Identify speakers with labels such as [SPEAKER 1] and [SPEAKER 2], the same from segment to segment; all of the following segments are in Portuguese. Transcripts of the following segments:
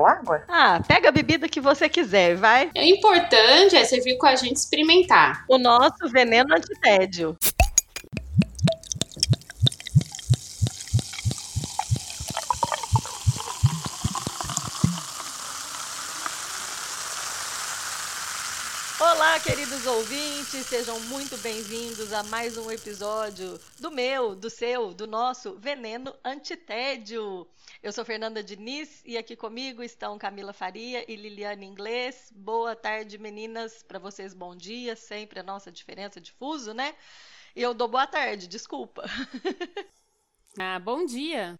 [SPEAKER 1] ou água?
[SPEAKER 2] Ah, pega a bebida que você quiser, vai.
[SPEAKER 3] O importante é você vir com a gente experimentar.
[SPEAKER 2] O nosso veneno antitédio. Olá, queridos ouvintes, sejam muito bem-vindos a mais um episódio do meu, do seu, do nosso Veneno Antitédio. Eu sou Fernanda Diniz e aqui comigo estão Camila Faria e Liliane Inglês. Boa tarde, meninas. Para vocês, bom dia. Sempre a nossa diferença de fuso, né? E eu dou boa tarde, desculpa.
[SPEAKER 4] ah, bom dia.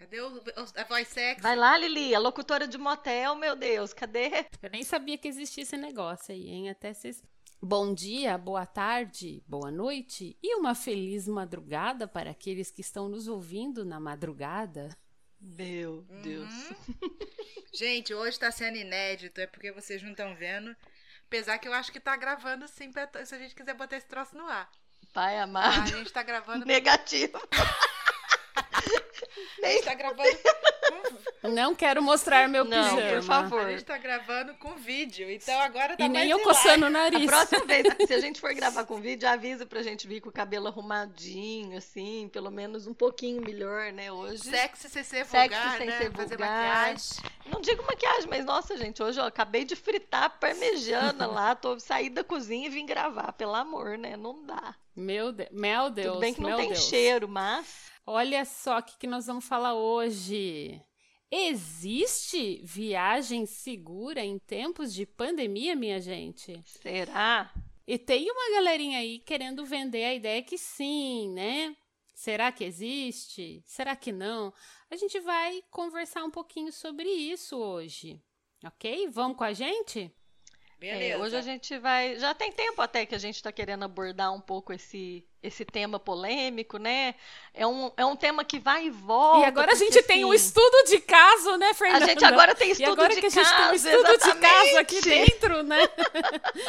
[SPEAKER 5] Cadê o, a voz sexy?
[SPEAKER 2] Vai lá, Lili, a locutora de motel, meu Deus, cadê?
[SPEAKER 4] Eu nem sabia que existia esse negócio aí, hein? Até vocês. Bom dia, boa tarde, boa noite e uma feliz madrugada para aqueles que estão nos ouvindo na madrugada.
[SPEAKER 2] Meu Deus. Uhum.
[SPEAKER 5] Gente, hoje tá sendo inédito, é porque vocês não estão vendo. Apesar que eu acho que tá gravando sim, pra, se a gente quiser botar esse troço no ar.
[SPEAKER 2] Pai amado. Ah,
[SPEAKER 5] a gente tá gravando.
[SPEAKER 2] Negativo.
[SPEAKER 5] Nem tá gravando.
[SPEAKER 4] Não quero mostrar meu
[SPEAKER 2] não,
[SPEAKER 4] pijama.
[SPEAKER 2] por favor.
[SPEAKER 5] A gente tá gravando com vídeo, então agora tá
[SPEAKER 4] E
[SPEAKER 5] nem
[SPEAKER 4] eu coçando o nariz.
[SPEAKER 2] A próxima vez, se a gente for gravar com vídeo, avisa pra gente vir com o cabelo arrumadinho, assim, pelo menos um pouquinho melhor, né, hoje.
[SPEAKER 5] Sexy sem ser vulgar,
[SPEAKER 2] Sexy sem
[SPEAKER 5] né?
[SPEAKER 2] ser
[SPEAKER 5] Fazer
[SPEAKER 2] vulgar.
[SPEAKER 5] maquiagem.
[SPEAKER 2] Não digo maquiagem, mas nossa, gente, hoje eu acabei de fritar parmejana lá, tô saí da cozinha e vim gravar, pelo amor, né? Não dá.
[SPEAKER 4] Meu, de... meu Deus,
[SPEAKER 2] Tudo bem que não tem
[SPEAKER 4] Deus.
[SPEAKER 2] cheiro, mas
[SPEAKER 4] Olha só o que, que nós vamos falar hoje. Existe viagem segura em tempos de pandemia, minha gente?
[SPEAKER 2] será?
[SPEAKER 4] E tem uma galerinha aí querendo vender a ideia que sim, né? Será que existe? Será que não? A gente vai conversar um pouquinho sobre isso hoje, ok? Vamos com a gente?
[SPEAKER 2] É, hoje a gente vai. Já tem tempo até que a gente está querendo abordar um pouco esse, esse tema polêmico, né? É um, é um tema que vai e volta.
[SPEAKER 4] E agora a gente assim, tem um estudo de caso, né, Fernanda?
[SPEAKER 2] A gente agora tem estudo
[SPEAKER 4] e agora
[SPEAKER 2] de
[SPEAKER 4] que
[SPEAKER 2] caso.
[SPEAKER 4] a gente tem um estudo
[SPEAKER 2] exatamente.
[SPEAKER 4] de caso aqui dentro, né?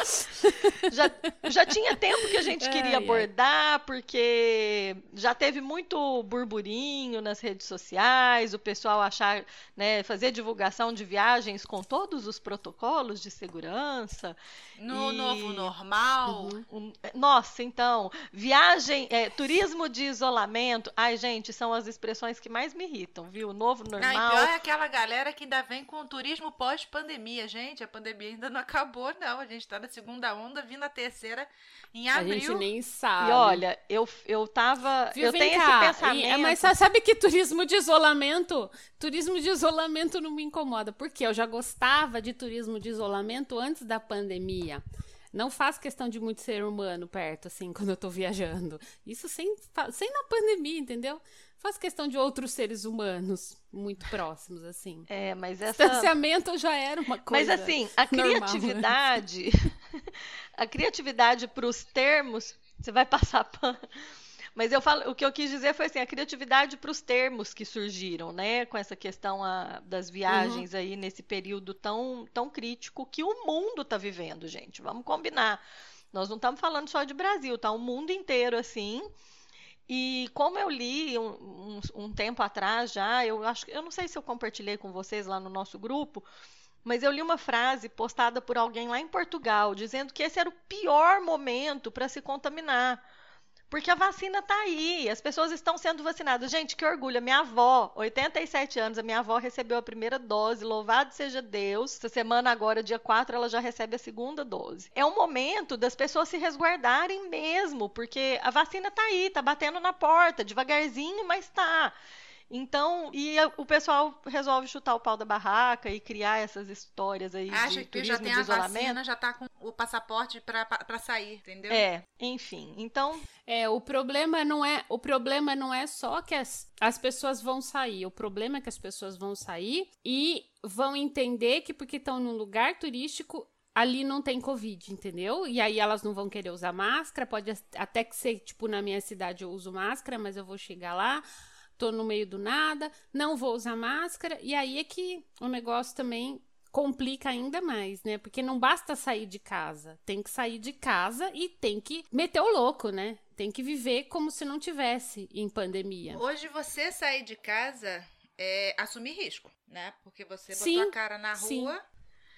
[SPEAKER 2] já, já tinha tempo que a gente queria abordar, porque já teve muito burburinho nas redes sociais, o pessoal achar, né, fazer divulgação de viagens com todos os protocolos de segurança.
[SPEAKER 5] No e... novo normal.
[SPEAKER 2] Uhum. Nossa, então, viagem, é, turismo de isolamento. Ai, gente, são as expressões que mais me irritam, viu? Novo normal.
[SPEAKER 5] Não, e pior é aquela galera que ainda vem com o turismo pós-pandemia. Gente, a pandemia ainda não acabou, não. A gente tá na segunda onda, vindo a terceira em abril.
[SPEAKER 4] A gente nem sabe.
[SPEAKER 2] E olha, eu, eu tava.
[SPEAKER 4] Viu,
[SPEAKER 2] eu tenho
[SPEAKER 4] cá.
[SPEAKER 2] esse pensamento.
[SPEAKER 4] E, mas sabe que turismo de isolamento? Turismo de isolamento não me incomoda. Porque eu já gostava de turismo de isolamento antes da pandemia. Não faço questão de muito ser humano perto, assim, quando eu tô viajando. Isso sem, sem na pandemia, entendeu? Faço questão de outros seres humanos muito próximos, assim.
[SPEAKER 2] É, mas essa...
[SPEAKER 4] Distanciamento já era uma coisa
[SPEAKER 2] Mas, assim, a criatividade... a criatividade para os termos... Você vai passar pano... Mas eu falo, o que eu quis dizer foi assim, a criatividade para os termos que surgiram, né, com essa questão a, das viagens uhum. aí nesse período tão, tão crítico que o mundo está vivendo, gente. Vamos combinar. Nós não estamos falando só de Brasil, tá? O mundo inteiro assim. E como eu li um, um, um tempo atrás já, eu acho, eu não sei se eu compartilhei com vocês lá no nosso grupo, mas eu li uma frase postada por alguém lá em Portugal dizendo que esse era o pior momento para se contaminar porque a vacina está aí, as pessoas estão sendo vacinadas. Gente, que orgulho. A minha avó, 87 anos, a minha avó recebeu a primeira dose, louvado seja Deus. Essa semana agora, dia 4, ela já recebe a segunda dose. É um momento das pessoas se resguardarem mesmo, porque a vacina está aí, está batendo na porta, devagarzinho, mas está. Então, e o pessoal resolve chutar o pau da barraca e criar essas histórias aí
[SPEAKER 5] Acha
[SPEAKER 2] de
[SPEAKER 5] que
[SPEAKER 2] turismo
[SPEAKER 5] já tem
[SPEAKER 2] de
[SPEAKER 5] a
[SPEAKER 2] isolamento.
[SPEAKER 5] vacina, já tá com o passaporte pra sair, entendeu?
[SPEAKER 2] É, enfim. Então,
[SPEAKER 4] É, o problema não é, o problema não é só que as, as pessoas vão sair, o problema é que as pessoas vão sair e vão entender que porque estão num lugar turístico ali não tem covid, entendeu? E aí elas não vão querer usar máscara, pode até que ser, tipo, na minha cidade eu uso máscara, mas eu vou chegar lá, tô no meio do nada, não vou usar máscara, e aí é que o negócio também complica ainda mais, né? Porque não basta sair de casa, tem que sair de casa e tem que meter o louco, né? Tem que viver como se não tivesse em pandemia.
[SPEAKER 5] Hoje você sair de casa é assumir risco, né? Porque você botou
[SPEAKER 4] Sim,
[SPEAKER 5] a cara na rua,
[SPEAKER 2] sim.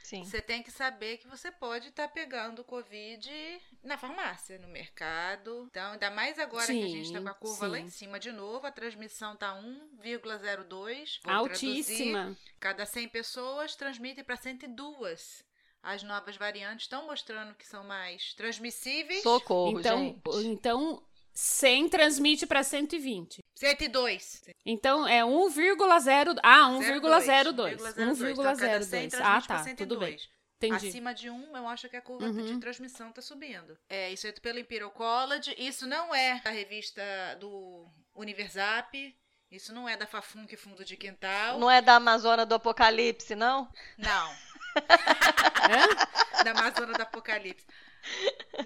[SPEAKER 5] Você tem que saber que você pode estar pegando Covid na farmácia, no mercado. Então, ainda mais agora que a gente tá com a
[SPEAKER 4] Sim,
[SPEAKER 5] curva lá
[SPEAKER 4] sim.
[SPEAKER 5] em cima de novo, a transmissão tá 1,02. Vou traduzir.
[SPEAKER 4] Altíssima.
[SPEAKER 5] Cada 100 pessoas transmitem para 102. As novas variantes estão mostrando que são mais transmissíveis.
[SPEAKER 2] Socorro,
[SPEAKER 4] Então,
[SPEAKER 2] gente.
[SPEAKER 4] então 100 transmite para 120.
[SPEAKER 5] 102.
[SPEAKER 4] Então é 1,0 ah,
[SPEAKER 5] 1,02.
[SPEAKER 4] 1,02.
[SPEAKER 5] Então, cada 100
[SPEAKER 4] 1,02.
[SPEAKER 5] transmite
[SPEAKER 4] Ah, tá, tudo bem.
[SPEAKER 5] 102.
[SPEAKER 4] Entendi.
[SPEAKER 5] Acima de 1, eu acho que a curva
[SPEAKER 4] Uhum.
[SPEAKER 5] de transmissão está subindo. É, isso é pelo Imperial College. Isso não é a revista do Universap. Isso não é da Fafunk Fundo de Quintal.
[SPEAKER 2] Não é da Amazônia do Apocalipse, não?
[SPEAKER 5] Não.
[SPEAKER 4] Hã?
[SPEAKER 5] da Amazônia do Apocalipse.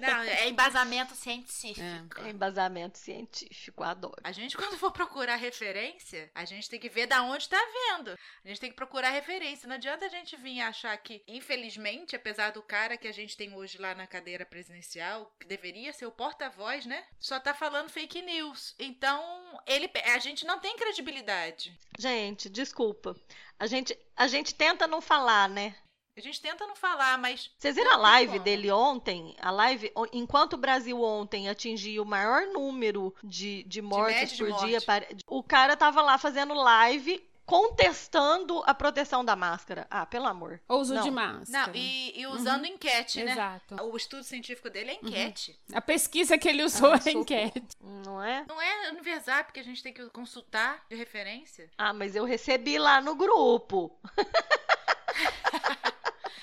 [SPEAKER 5] Não, é embasamento científico.
[SPEAKER 4] É.
[SPEAKER 2] É embasamento científico, adoro.
[SPEAKER 5] A gente, quando for procurar referência, a gente tem que ver da onde tá vendo. A gente tem que procurar referência. Não adianta a gente vir achar que, infelizmente, apesar do cara que a gente tem hoje lá na cadeira presidencial, que deveria ser o porta-voz, né? Só tá falando fake news. Então, ele, a gente não tem credibilidade.
[SPEAKER 2] Gente, desculpa. A gente, a gente tenta não falar, né?
[SPEAKER 5] A gente tenta não falar, mas.
[SPEAKER 2] Vocês viram a live
[SPEAKER 5] como.
[SPEAKER 2] dele ontem? A live, enquanto o Brasil ontem atingia o maior número de, de mortes
[SPEAKER 5] de
[SPEAKER 2] por
[SPEAKER 5] morte.
[SPEAKER 2] dia, pare- o cara tava lá fazendo live contestando a proteção da máscara. Ah, pelo amor.
[SPEAKER 4] Ou uso
[SPEAKER 2] Não.
[SPEAKER 4] de máscara.
[SPEAKER 5] Não, e, e usando enquete, né?
[SPEAKER 4] Exato.
[SPEAKER 5] O estudo científico dele é enquete.
[SPEAKER 4] A pesquisa que ele usou
[SPEAKER 2] Ah,
[SPEAKER 4] é enquete.
[SPEAKER 2] Não é?
[SPEAKER 5] Não é Universap que a gente tem que consultar de referência.
[SPEAKER 2] Ah, mas eu recebi lá no grupo.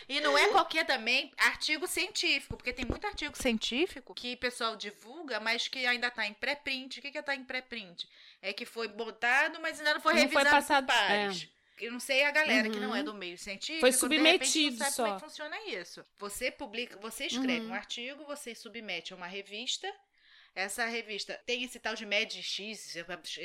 [SPEAKER 5] E não é qualquer também artigo científico, porque tem muito artigo científico que o pessoal divulga, mas que ainda tá em pré-print. O que que é tá em pré-print? É que foi botado, mas ainda não foi
[SPEAKER 4] Não foi
[SPEAKER 5] revisado
[SPEAKER 4] passado-
[SPEAKER 5] por pares. Eu não sei a galera que
[SPEAKER 4] Uhum.
[SPEAKER 5] não é do meio científico.
[SPEAKER 4] Foi
[SPEAKER 5] repente
[SPEAKER 4] submetido
[SPEAKER 5] não sabe
[SPEAKER 4] só.
[SPEAKER 5] como é que funciona isso. Você publica, você escreve
[SPEAKER 4] Uhum.
[SPEAKER 5] um artigo, você submete a uma revista. Essa revista tem esse tal de MedX,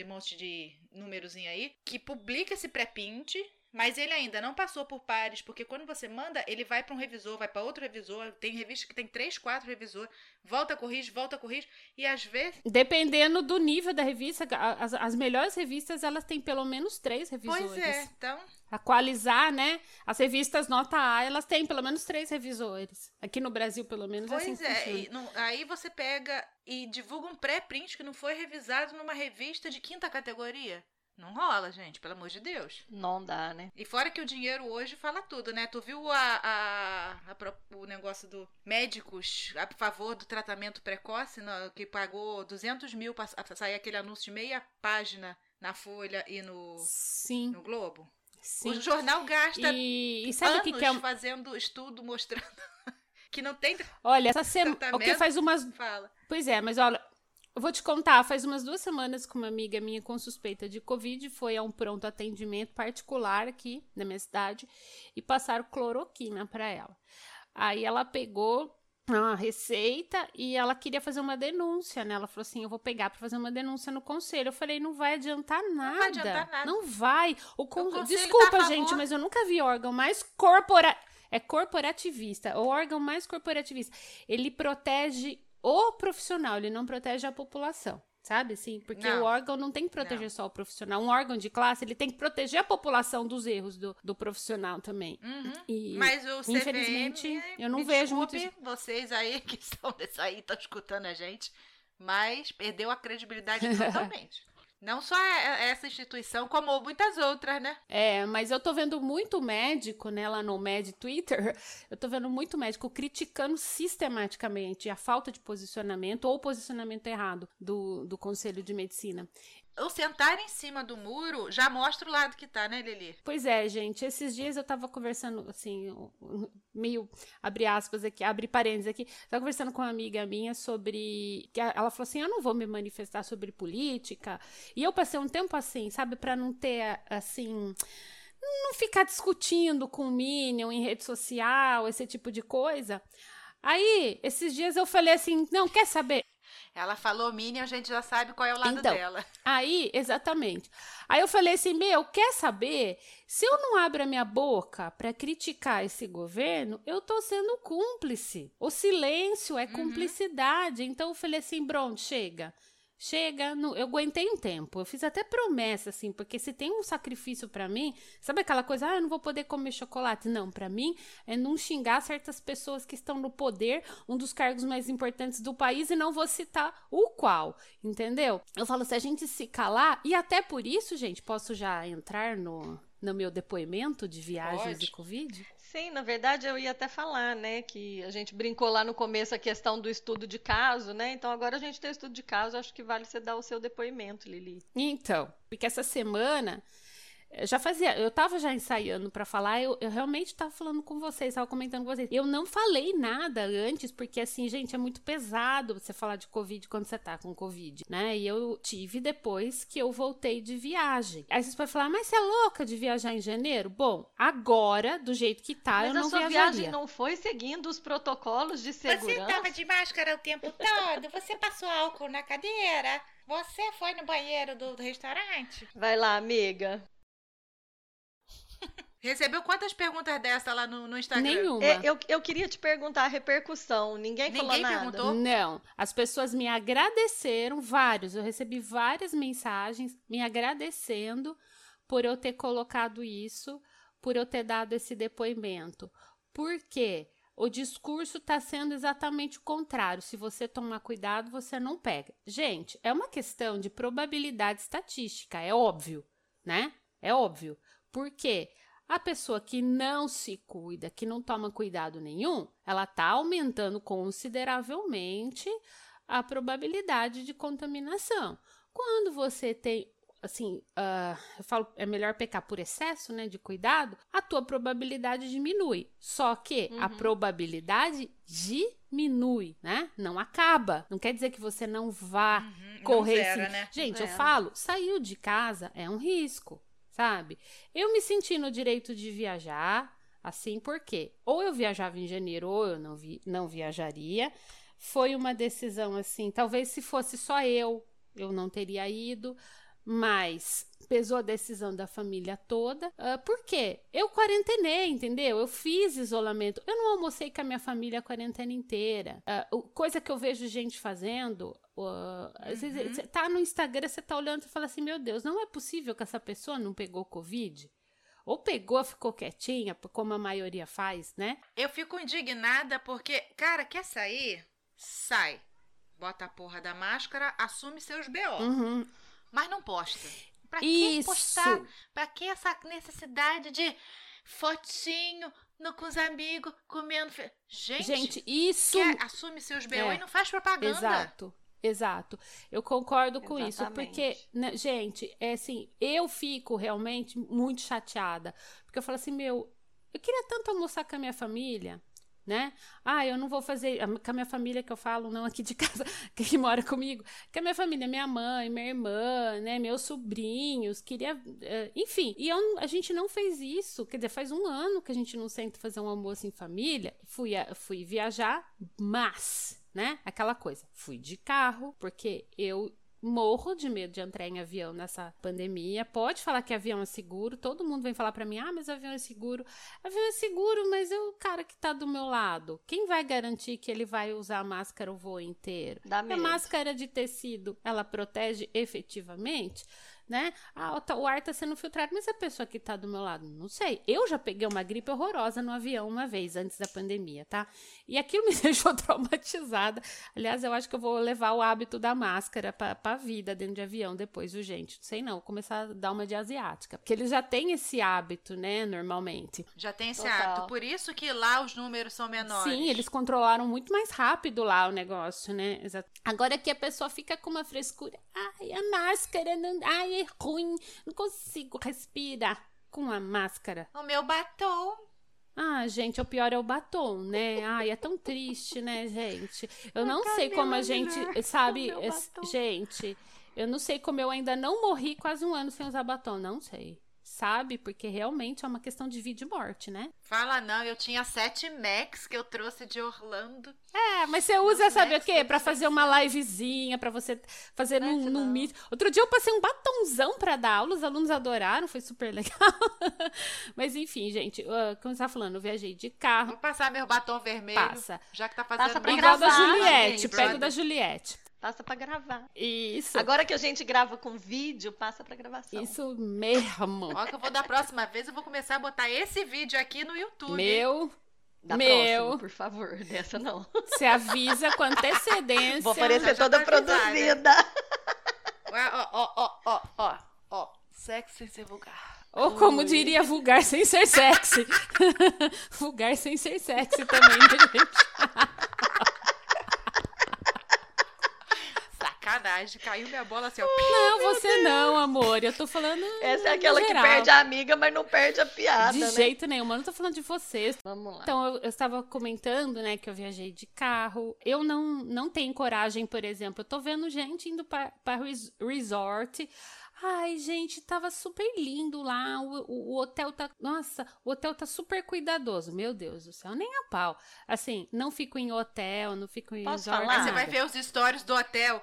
[SPEAKER 5] um monte de númerozinho aí, que publica esse pré-print, mas ele ainda não passou por pares, porque quando você manda, ele vai para um revisor, vai para outro revisor. Tem revista que tem três, quatro revisores, volta, corrige, volta, corrige, e às vezes.
[SPEAKER 4] Dependendo do nível da revista, as, as melhores revistas, elas têm pelo menos três revisores.
[SPEAKER 5] Pois é, então.
[SPEAKER 4] Atualizar, né? As revistas nota A, elas têm pelo menos três revisores. Aqui no Brasil, pelo menos, é assim
[SPEAKER 5] Pois
[SPEAKER 4] que
[SPEAKER 5] é, e não- aí você pega e divulga um pré-print que não foi revisado numa revista de quinta categoria. Não rola, gente, pelo amor de Deus.
[SPEAKER 2] Não dá, né?
[SPEAKER 5] E fora que o dinheiro hoje fala tudo, né? Tu viu a, a- a o negócio do médicos a favor do tratamento precoce, no- que pagou 200 mil pra sair aquele anúncio de meia página na Folha e no,
[SPEAKER 4] Sim,
[SPEAKER 5] no Globo?
[SPEAKER 4] sim.
[SPEAKER 5] O jornal gasta
[SPEAKER 4] E, e sabe o que,
[SPEAKER 5] anos
[SPEAKER 4] que é?
[SPEAKER 5] fazendo estudo mostrando que não tem...
[SPEAKER 4] Olha, essa semana. O que faz umas.
[SPEAKER 5] Fala.
[SPEAKER 4] Pois é, mas olha, eu vou te contar, faz umas duas semanas que uma amiga minha com suspeita de Covid foi a um pronto atendimento particular aqui na minha cidade e passaram cloroquina para ela. Aí ela pegou a receita e ela queria fazer uma denúncia, né? Ela falou assim: eu vou pegar para fazer uma denúncia no conselho. Eu falei: não vai adiantar nada.
[SPEAKER 5] vai adiantar nada.
[SPEAKER 4] Não vai. O con- Desculpa,
[SPEAKER 5] tá a favor.
[SPEAKER 4] gente, mas eu nunca vi órgão mais corpora... É corporativista. O órgão mais corporativista. Ele protege o profissional, ele não protege a população. Sabe assim? Porque
[SPEAKER 5] Não.
[SPEAKER 4] o órgão não tem que proteger
[SPEAKER 5] Não.
[SPEAKER 4] só o profissional. Um órgão de classe, ele tem que proteger a população dos erros do, do profissional também.
[SPEAKER 5] Uhum.
[SPEAKER 4] E
[SPEAKER 5] Mas o CVM,
[SPEAKER 4] infelizmente, eu não vejo muito
[SPEAKER 5] vocês aí que estão aí, estão escutando a gente, mas perdeu a credibilidade totalmente. Não só é- essa instituição, como muitas outras, né?
[SPEAKER 4] É, mas eu tô vendo muito médico, né, lá no Med Twitter, eu tô vendo muito médico criticando sistematicamente a falta de posicionamento ou posicionamento errado do, do Conselho de Medicina.
[SPEAKER 5] O sentar em cima do muro já mostra o lado que tá, né, Lili?
[SPEAKER 4] Pois é, gente. Esses dias eu tava conversando, assim, meio, abre aspas aqui, abre parênteses aqui. Tava conversando com uma amiga minha sobre. que Ela falou assim: eu não vou me manifestar sobre política. E eu passei um tempo assim, sabe, para não ter, assim não ficar discutindo com o Minion em rede social, esse tipo de coisa. Aí, esses dias eu falei assim: não, quer saber?
[SPEAKER 5] Ela falou Minion, a gente já sabe qual é o lado
[SPEAKER 4] então,
[SPEAKER 5] dela.
[SPEAKER 4] Aí, exatamente. Aí eu falei assim: meu, quer saber? Se eu não abro a minha boca para criticar esse governo, eu tô sendo cúmplice. O silêncio é uhum. cumplicidade. Então eu falei assim: Bron, chega. Chega, no, eu aguentei um tempo. Eu fiz até promessa, assim, porque se tem um sacrifício para mim, sabe aquela coisa, ah, eu não vou poder comer chocolate? Não, para mim é não xingar certas pessoas que estão no poder, um dos cargos mais importantes do país, e não vou citar o qual, entendeu? Eu falo, se a gente se calar, e até por isso, gente, posso já entrar no, no meu depoimento de viagens Pode. e Covid?
[SPEAKER 2] Sim, na verdade eu ia até falar, né, que a gente brincou lá no começo a questão do estudo de caso, né? Então agora a gente tem o estudo de caso, acho que vale você dar o seu depoimento, Lili.
[SPEAKER 4] Então, porque essa semana eu já fazia, eu tava já ensaiando para falar, eu, eu realmente tava falando com vocês, tava comentando com vocês. Eu não falei nada antes, porque assim, gente, é muito pesado você falar de Covid quando você tá com Covid, né? E eu tive depois que eu voltei de viagem. Aí vocês podem falar, mas você é louca de viajar em janeiro? Bom, agora, do jeito que tá,
[SPEAKER 2] mas
[SPEAKER 4] eu não
[SPEAKER 2] viajaria.
[SPEAKER 4] Mas a sua
[SPEAKER 2] viagem não foi seguindo os protocolos de segurança?
[SPEAKER 5] Você tava de máscara o tempo todo? Você passou álcool na cadeira? Você foi no banheiro do, do restaurante?
[SPEAKER 2] Vai lá, amiga.
[SPEAKER 5] Recebeu quantas perguntas dessa lá no, no Instagram?
[SPEAKER 4] Nenhuma.
[SPEAKER 2] É, eu, eu queria te perguntar a repercussão. Ninguém, Ninguém falou nada. Perguntou?
[SPEAKER 4] Não. As pessoas me agradeceram, vários. Eu recebi várias mensagens me agradecendo por eu ter colocado isso, por eu ter dado esse depoimento. Por quê? O discurso está sendo exatamente o contrário. Se você tomar cuidado, você não pega. Gente, é uma questão de probabilidade estatística, é óbvio, né? É óbvio. Porque a pessoa que não se cuida, que não toma cuidado nenhum, ela está aumentando consideravelmente a probabilidade de contaminação. Quando você tem assim, uh, eu falo, é melhor pecar por excesso, né, de cuidado, a tua probabilidade diminui. Só que uhum. a probabilidade diminui, né? Não acaba. Não quer dizer que você não vá uhum. correr. Não zera, né? Gente, zera. eu falo, saiu de casa é um risco sabe? Eu me senti no direito de viajar, assim, porque ou eu viajava em janeiro ou eu não, vi, não viajaria. Foi uma decisão assim, talvez se fosse só eu, eu não teria ido, mas pesou a decisão da família toda. Uh, por quê? Eu quarentenei, entendeu? Eu fiz isolamento. Eu não almocei com a minha família a quarentena inteira. Uh, coisa que eu vejo gente fazendo. Uh, às vezes uhum. você tá no Instagram, você tá olhando e fala assim: Meu Deus, não é possível que essa pessoa não pegou Covid? Ou pegou, ficou quietinha, como a maioria faz, né?
[SPEAKER 5] Eu fico indignada porque, cara, quer sair? Sai. Bota a porra da máscara, assume seus BO.
[SPEAKER 4] Uhum
[SPEAKER 5] mas não posta. Pra que postar? Pra que essa necessidade de fotinho no, com os amigos, comendo. Gente,
[SPEAKER 4] Gente, isso.
[SPEAKER 5] Assume seus BO é. e não faz propaganda.
[SPEAKER 4] Exato. Exato. Eu concordo com Exatamente. isso, porque, né, gente, é assim, eu fico realmente muito chateada, porque eu falo assim, meu, eu queria tanto almoçar com a minha família, né? Ah, eu não vou fazer com a minha família que eu falo, não aqui de casa, que mora comigo, com a minha família, minha mãe, minha irmã, né, meus sobrinhos, queria, uh, enfim. E eu, a gente não fez isso, quer dizer, faz um ano que a gente não senta fazer um almoço em família. Fui, fui viajar, mas né? Aquela coisa. Fui de carro, porque eu morro de medo de entrar em avião nessa pandemia. Pode falar que avião é seguro, todo mundo vem falar para mim: "Ah, mas avião é seguro". Avião é seguro, mas é o cara que tá do meu lado. Quem vai garantir que ele vai usar a máscara o voo inteiro?
[SPEAKER 2] Dá
[SPEAKER 4] a máscara de tecido, ela protege efetivamente? Né? Ah, o, tá- o ar tá sendo filtrado, mas a pessoa que tá do meu lado, não sei. Eu já peguei uma gripe horrorosa no avião uma vez, antes da pandemia, tá? E aquilo me deixou traumatizada. Aliás, eu acho que eu vou levar o hábito da máscara pra, pra vida dentro de avião depois, viu, gente? Não sei não, vou começar a dar uma de asiática. Porque eles já têm esse hábito, né, normalmente.
[SPEAKER 5] Já tem esse
[SPEAKER 2] Total.
[SPEAKER 5] hábito. Por isso que lá os números são menores.
[SPEAKER 4] Sim, eles controlaram muito mais rápido lá o negócio, né? Exato. Agora que a pessoa fica com uma frescura, ai, a máscara, não, ai, é ruim, não consigo respirar com a máscara.
[SPEAKER 5] O meu batom.
[SPEAKER 4] Ah, gente, o pior é o batom, né? Ai, é tão triste, né, gente? Eu não
[SPEAKER 2] Cadê
[SPEAKER 4] sei como a gente, sabe, gente, eu não sei como eu ainda não morri quase um ano sem usar batom, não sei. Sabe? Porque realmente é uma questão de vida e morte, né?
[SPEAKER 5] Fala não, eu tinha 7 Max que eu trouxe de Orlando.
[SPEAKER 4] É, mas você usa,
[SPEAKER 5] Nossa,
[SPEAKER 4] sabe o quê? Pra fazer uma livezinha, pra você fazer num,
[SPEAKER 2] Max,
[SPEAKER 4] num
[SPEAKER 2] não.
[SPEAKER 4] meet. Outro dia eu passei um batonzão pra dar aula, os alunos adoraram, foi super legal. mas enfim, gente, ah, como você tá falando, eu viajei de carro,
[SPEAKER 5] Vou passar meu batom vermelho.
[SPEAKER 4] passa.
[SPEAKER 5] Já que tá
[SPEAKER 2] Passa
[SPEAKER 5] fazendo
[SPEAKER 2] pra
[SPEAKER 5] muito
[SPEAKER 4] Igual da Juliette,
[SPEAKER 2] gente.
[SPEAKER 4] pega o da Juliette.
[SPEAKER 2] Passa pra gravar.
[SPEAKER 4] Isso.
[SPEAKER 2] Agora que a gente grava com vídeo, passa pra gravação.
[SPEAKER 4] Isso mesmo.
[SPEAKER 5] Ó, que eu vou da próxima vez, eu vou começar a botar esse vídeo aqui no YouTube.
[SPEAKER 4] Meu,
[SPEAKER 2] Da
[SPEAKER 4] Meu.
[SPEAKER 2] próxima, por favor. Dessa não.
[SPEAKER 4] você avisa com antecedência.
[SPEAKER 2] Vou aparecer
[SPEAKER 5] tá
[SPEAKER 2] toda
[SPEAKER 5] avisada.
[SPEAKER 2] produzida.
[SPEAKER 5] Ó, ó, ó, ó, ó, ó. Sexo sem ser vulgar.
[SPEAKER 4] Ou como
[SPEAKER 2] Ui.
[SPEAKER 4] diria, vulgar sem ser sexy. vulgar sem ser sexy também, né, gente?
[SPEAKER 5] Sacanagem, caiu minha bola assim, ó.
[SPEAKER 4] Não, você não, amor. Eu tô falando.
[SPEAKER 2] Essa é aquela que perde a amiga, mas não perde a piada,
[SPEAKER 4] De
[SPEAKER 2] né?
[SPEAKER 4] jeito nenhum, eu não tô falando de vocês.
[SPEAKER 2] Vamos lá.
[SPEAKER 4] Então, eu, eu estava comentando, né, que eu viajei de carro. Eu não, não tenho coragem, por exemplo. Eu tô vendo gente indo para res, resort. Ai, gente, tava super lindo lá. O, o- o hotel tá. Nossa, o hotel tá super cuidadoso. Meu Deus do céu, nem a pau. Assim, não fico em hotel, não fico em
[SPEAKER 2] Posso
[SPEAKER 4] resort.
[SPEAKER 2] falar?
[SPEAKER 5] Aí você vai
[SPEAKER 4] nada.
[SPEAKER 5] ver os stories do hotel.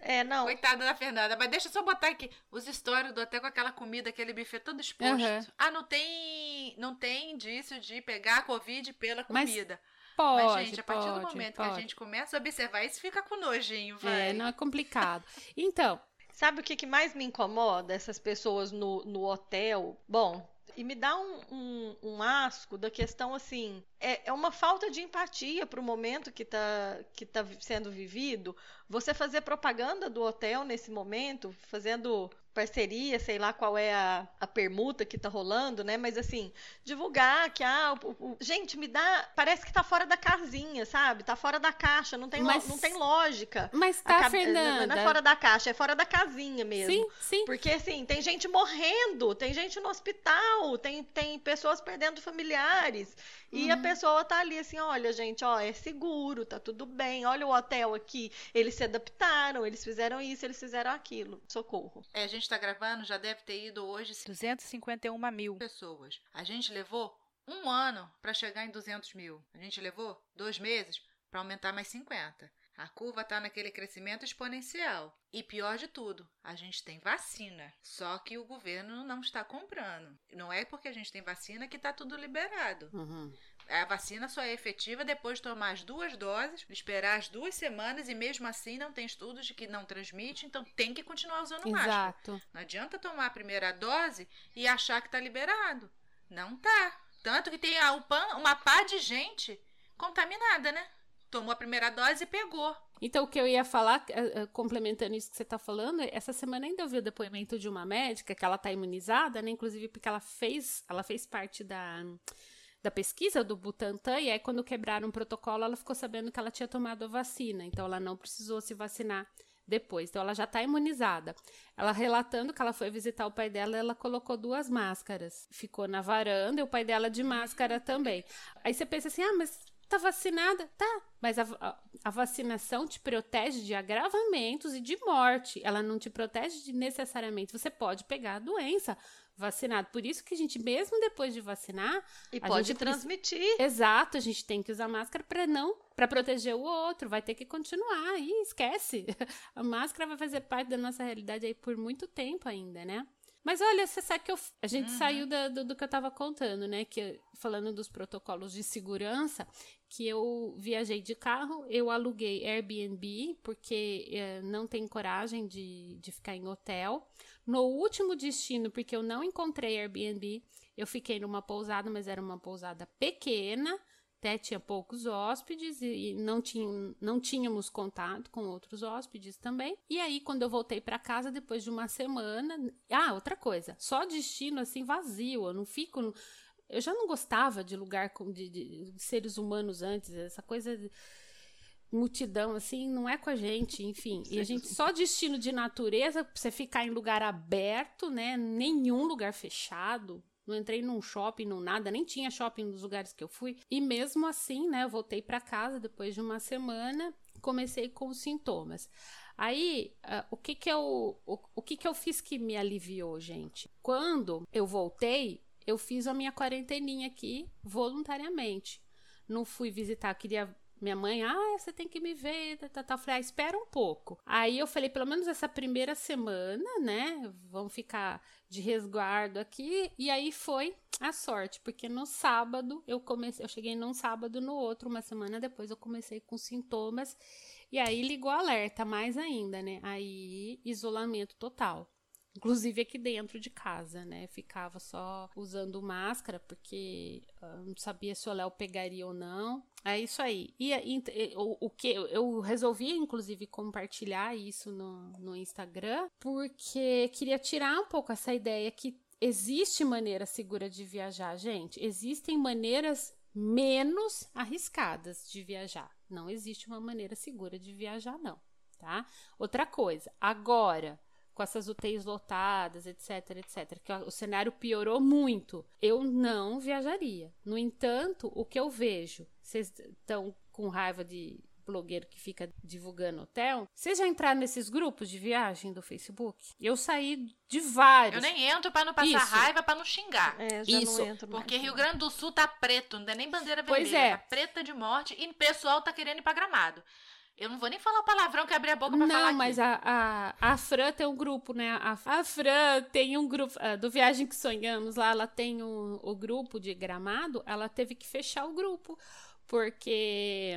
[SPEAKER 2] É, não.
[SPEAKER 5] Coitada da Fernanda. Mas deixa eu só botar aqui os stories do hotel com aquela comida, aquele buffet todo exposto.
[SPEAKER 4] Aham.
[SPEAKER 5] Ah, não tem, não tem indício de pegar a Covid pela
[SPEAKER 4] Mas
[SPEAKER 5] comida.
[SPEAKER 4] Pode,
[SPEAKER 5] Mas, gente, a partir
[SPEAKER 4] pode,
[SPEAKER 5] do momento que a
[SPEAKER 4] pode.
[SPEAKER 5] gente começa a observar isso, fica com nojinho, vai.
[SPEAKER 4] É, não é complicado. Então,
[SPEAKER 2] Sabe o que, que mais me incomoda? Essas pessoas no, no hotel. Bom, e me dá um, um, um asco da questão assim. É, é uma falta de empatia para o momento que está que tá sendo vivido. Você fazer propaganda do hotel nesse momento, fazendo parceria, sei lá qual é a, a permuta que tá rolando, né? Mas assim, divulgar que ah, o- o- gente, me dá, parece que tá fora da casinha, sabe? Tá fora da caixa, não tem, lo-
[SPEAKER 4] Mas-
[SPEAKER 2] não tem lógica.
[SPEAKER 4] mas
[SPEAKER 2] A
[SPEAKER 4] tá,
[SPEAKER 2] ca-
[SPEAKER 4] Fernanda.
[SPEAKER 2] Não é fora da caixa, é fora da casinha mesmo.
[SPEAKER 4] Sim, sim.
[SPEAKER 2] Porque, assim, tem gente morrendo, tem gente no hospital, tem, tem pessoas perdendo familiares. E
[SPEAKER 4] Uhum.
[SPEAKER 2] a pessoa tá ali assim: olha, gente, ó, é seguro, tá tudo bem. Olha o hotel aqui. Eles se adaptaram, eles fizeram isso, eles fizeram aquilo. Socorro.
[SPEAKER 5] É, a gente tá gravando, já deve ter ido hoje
[SPEAKER 6] 251 mil.
[SPEAKER 5] pessoas. A gente levou um ano para chegar em 200 mil. A gente levou dois meses para aumentar mais 50. A curva está naquele crescimento exponencial. E pior de tudo, a gente tem vacina. Só que o governo não está comprando. Não é porque a gente tem vacina que está tudo liberado.
[SPEAKER 4] Uhum.
[SPEAKER 5] A vacina só é efetiva depois de tomar as duas doses, esperar as duas semanas e mesmo assim não tem estudos de que não transmite, então tem que continuar usando máscara.
[SPEAKER 4] Exato.
[SPEAKER 5] Não adianta tomar a primeira dose e achar que tá liberado. Não tá. Tanto que tem a uma pá de gente contaminada, né? Tomou a primeira dose e pegou.
[SPEAKER 4] Então, o que eu ia falar, eh, eh, complementando isso que você está falando, essa semana ainda eu vi o depoimento de uma médica que ela está imunizada, né? Inclusive porque ela fez, ela fez parte da, da pesquisa do Butantan, e aí quando quebraram o protocolo, ela ficou sabendo que ela tinha tomado a vacina, então ela não precisou se vacinar depois. Então ela já está imunizada. Ela relatando que ela foi visitar o pai dela, ela colocou duas máscaras. Ficou na varanda e o pai dela de máscara também. Aí você pensa assim: "Ah, mas tá vacinada?" Tá, mas a, a, a vacinação te protege de agravamentos e de morte. Ela não te protege de necessariamente você pode pegar a doença vacinado. Por isso que a gente mesmo depois de vacinar,
[SPEAKER 2] E pode
[SPEAKER 4] gente
[SPEAKER 2] transmitir.
[SPEAKER 4] Exato, a gente tem que usar máscara para não, para proteger o outro, vai ter que continuar. E esquece. A máscara vai fazer parte da nossa realidade aí por muito tempo ainda, né? Mas olha, você sabe que eu, a gente
[SPEAKER 5] Uhum.
[SPEAKER 4] saiu da- do, do que eu tava contando, né? Que falando dos protocolos de segurança, que eu viajei de carro, eu aluguei Airbnb, porque eh, não tenho coragem de, de ficar em hotel. No último destino, porque eu não encontrei Airbnb, eu fiquei numa pousada, mas era uma pousada pequena, até tinha poucos hóspedes e não, tinha, não tínhamos contato com outros hóspedes também. E aí, quando eu voltei para casa, depois de uma semana. Ah, outra coisa, só destino assim vazio, eu não fico. Eu já não gostava de lugar com de, de seres humanos antes, essa coisa. De, multidão, assim, não é com a gente, enfim. E a gente só destino de natureza, pra você ficar em lugar aberto, né? Nenhum lugar fechado. Não entrei num shopping, não nada, nem tinha shopping nos lugares que eu fui. E mesmo assim, né, eu voltei para casa depois de uma semana, comecei com os sintomas. Aí, uh, o que que eu o, o que que eu fiz que me aliviou, gente? Quando eu voltei, eu fiz a minha quarenteninha aqui voluntariamente. Não fui visitar, queria minha mãe, ah, você tem que me ver, tá, tá, tá. Eu falei, ah, espera um pouco. Aí eu falei, pelo menos essa primeira semana, né? Vamos ficar de resguardo aqui. E aí foi a sorte, porque no sábado eu comecei, eu cheguei num sábado, no outro, uma semana depois eu comecei com sintomas. E aí ligou alerta mais ainda, né? Aí isolamento total. Inclusive aqui dentro de casa, né? Ficava só usando máscara, porque uh, não sabia se o Léo pegaria ou não. É isso aí. E, e o, o, que eu resolvi, inclusive, compartilhar isso no, no Instagram, porque queria tirar um pouco essa ideia que existe maneira segura de viajar, gente. Existem maneiras menos arriscadas de viajar. Não existe uma maneira segura de viajar, não. Tá? Outra coisa, agora com essas UTIs lotadas, etc, etc, que o cenário piorou muito, eu não viajaria. No entanto, o que eu vejo, vocês estão com raiva de blogueiro que fica divulgando hotel. Vocês já entraram nesses grupos de viagem do Facebook? Eu saí de vários.
[SPEAKER 5] Eu nem entro para não passar Isso. raiva, para não xingar.
[SPEAKER 2] É, já Isso. não entro
[SPEAKER 5] Porque Rio Grande do Sul tá preto, não é nem bandeira vermelha, pois é. tá preta de morte e o pessoal tá querendo ir para Gramado. Eu não vou nem falar o palavrão que abri a boca pra
[SPEAKER 4] não,
[SPEAKER 5] falar
[SPEAKER 4] Não, mas a, a, a Fran tem um grupo, né? A, a Fran tem um grupo... Uh, do Viagem que Sonhamos lá, ela tem o, o grupo de Gramado. Ela teve que fechar o grupo, porque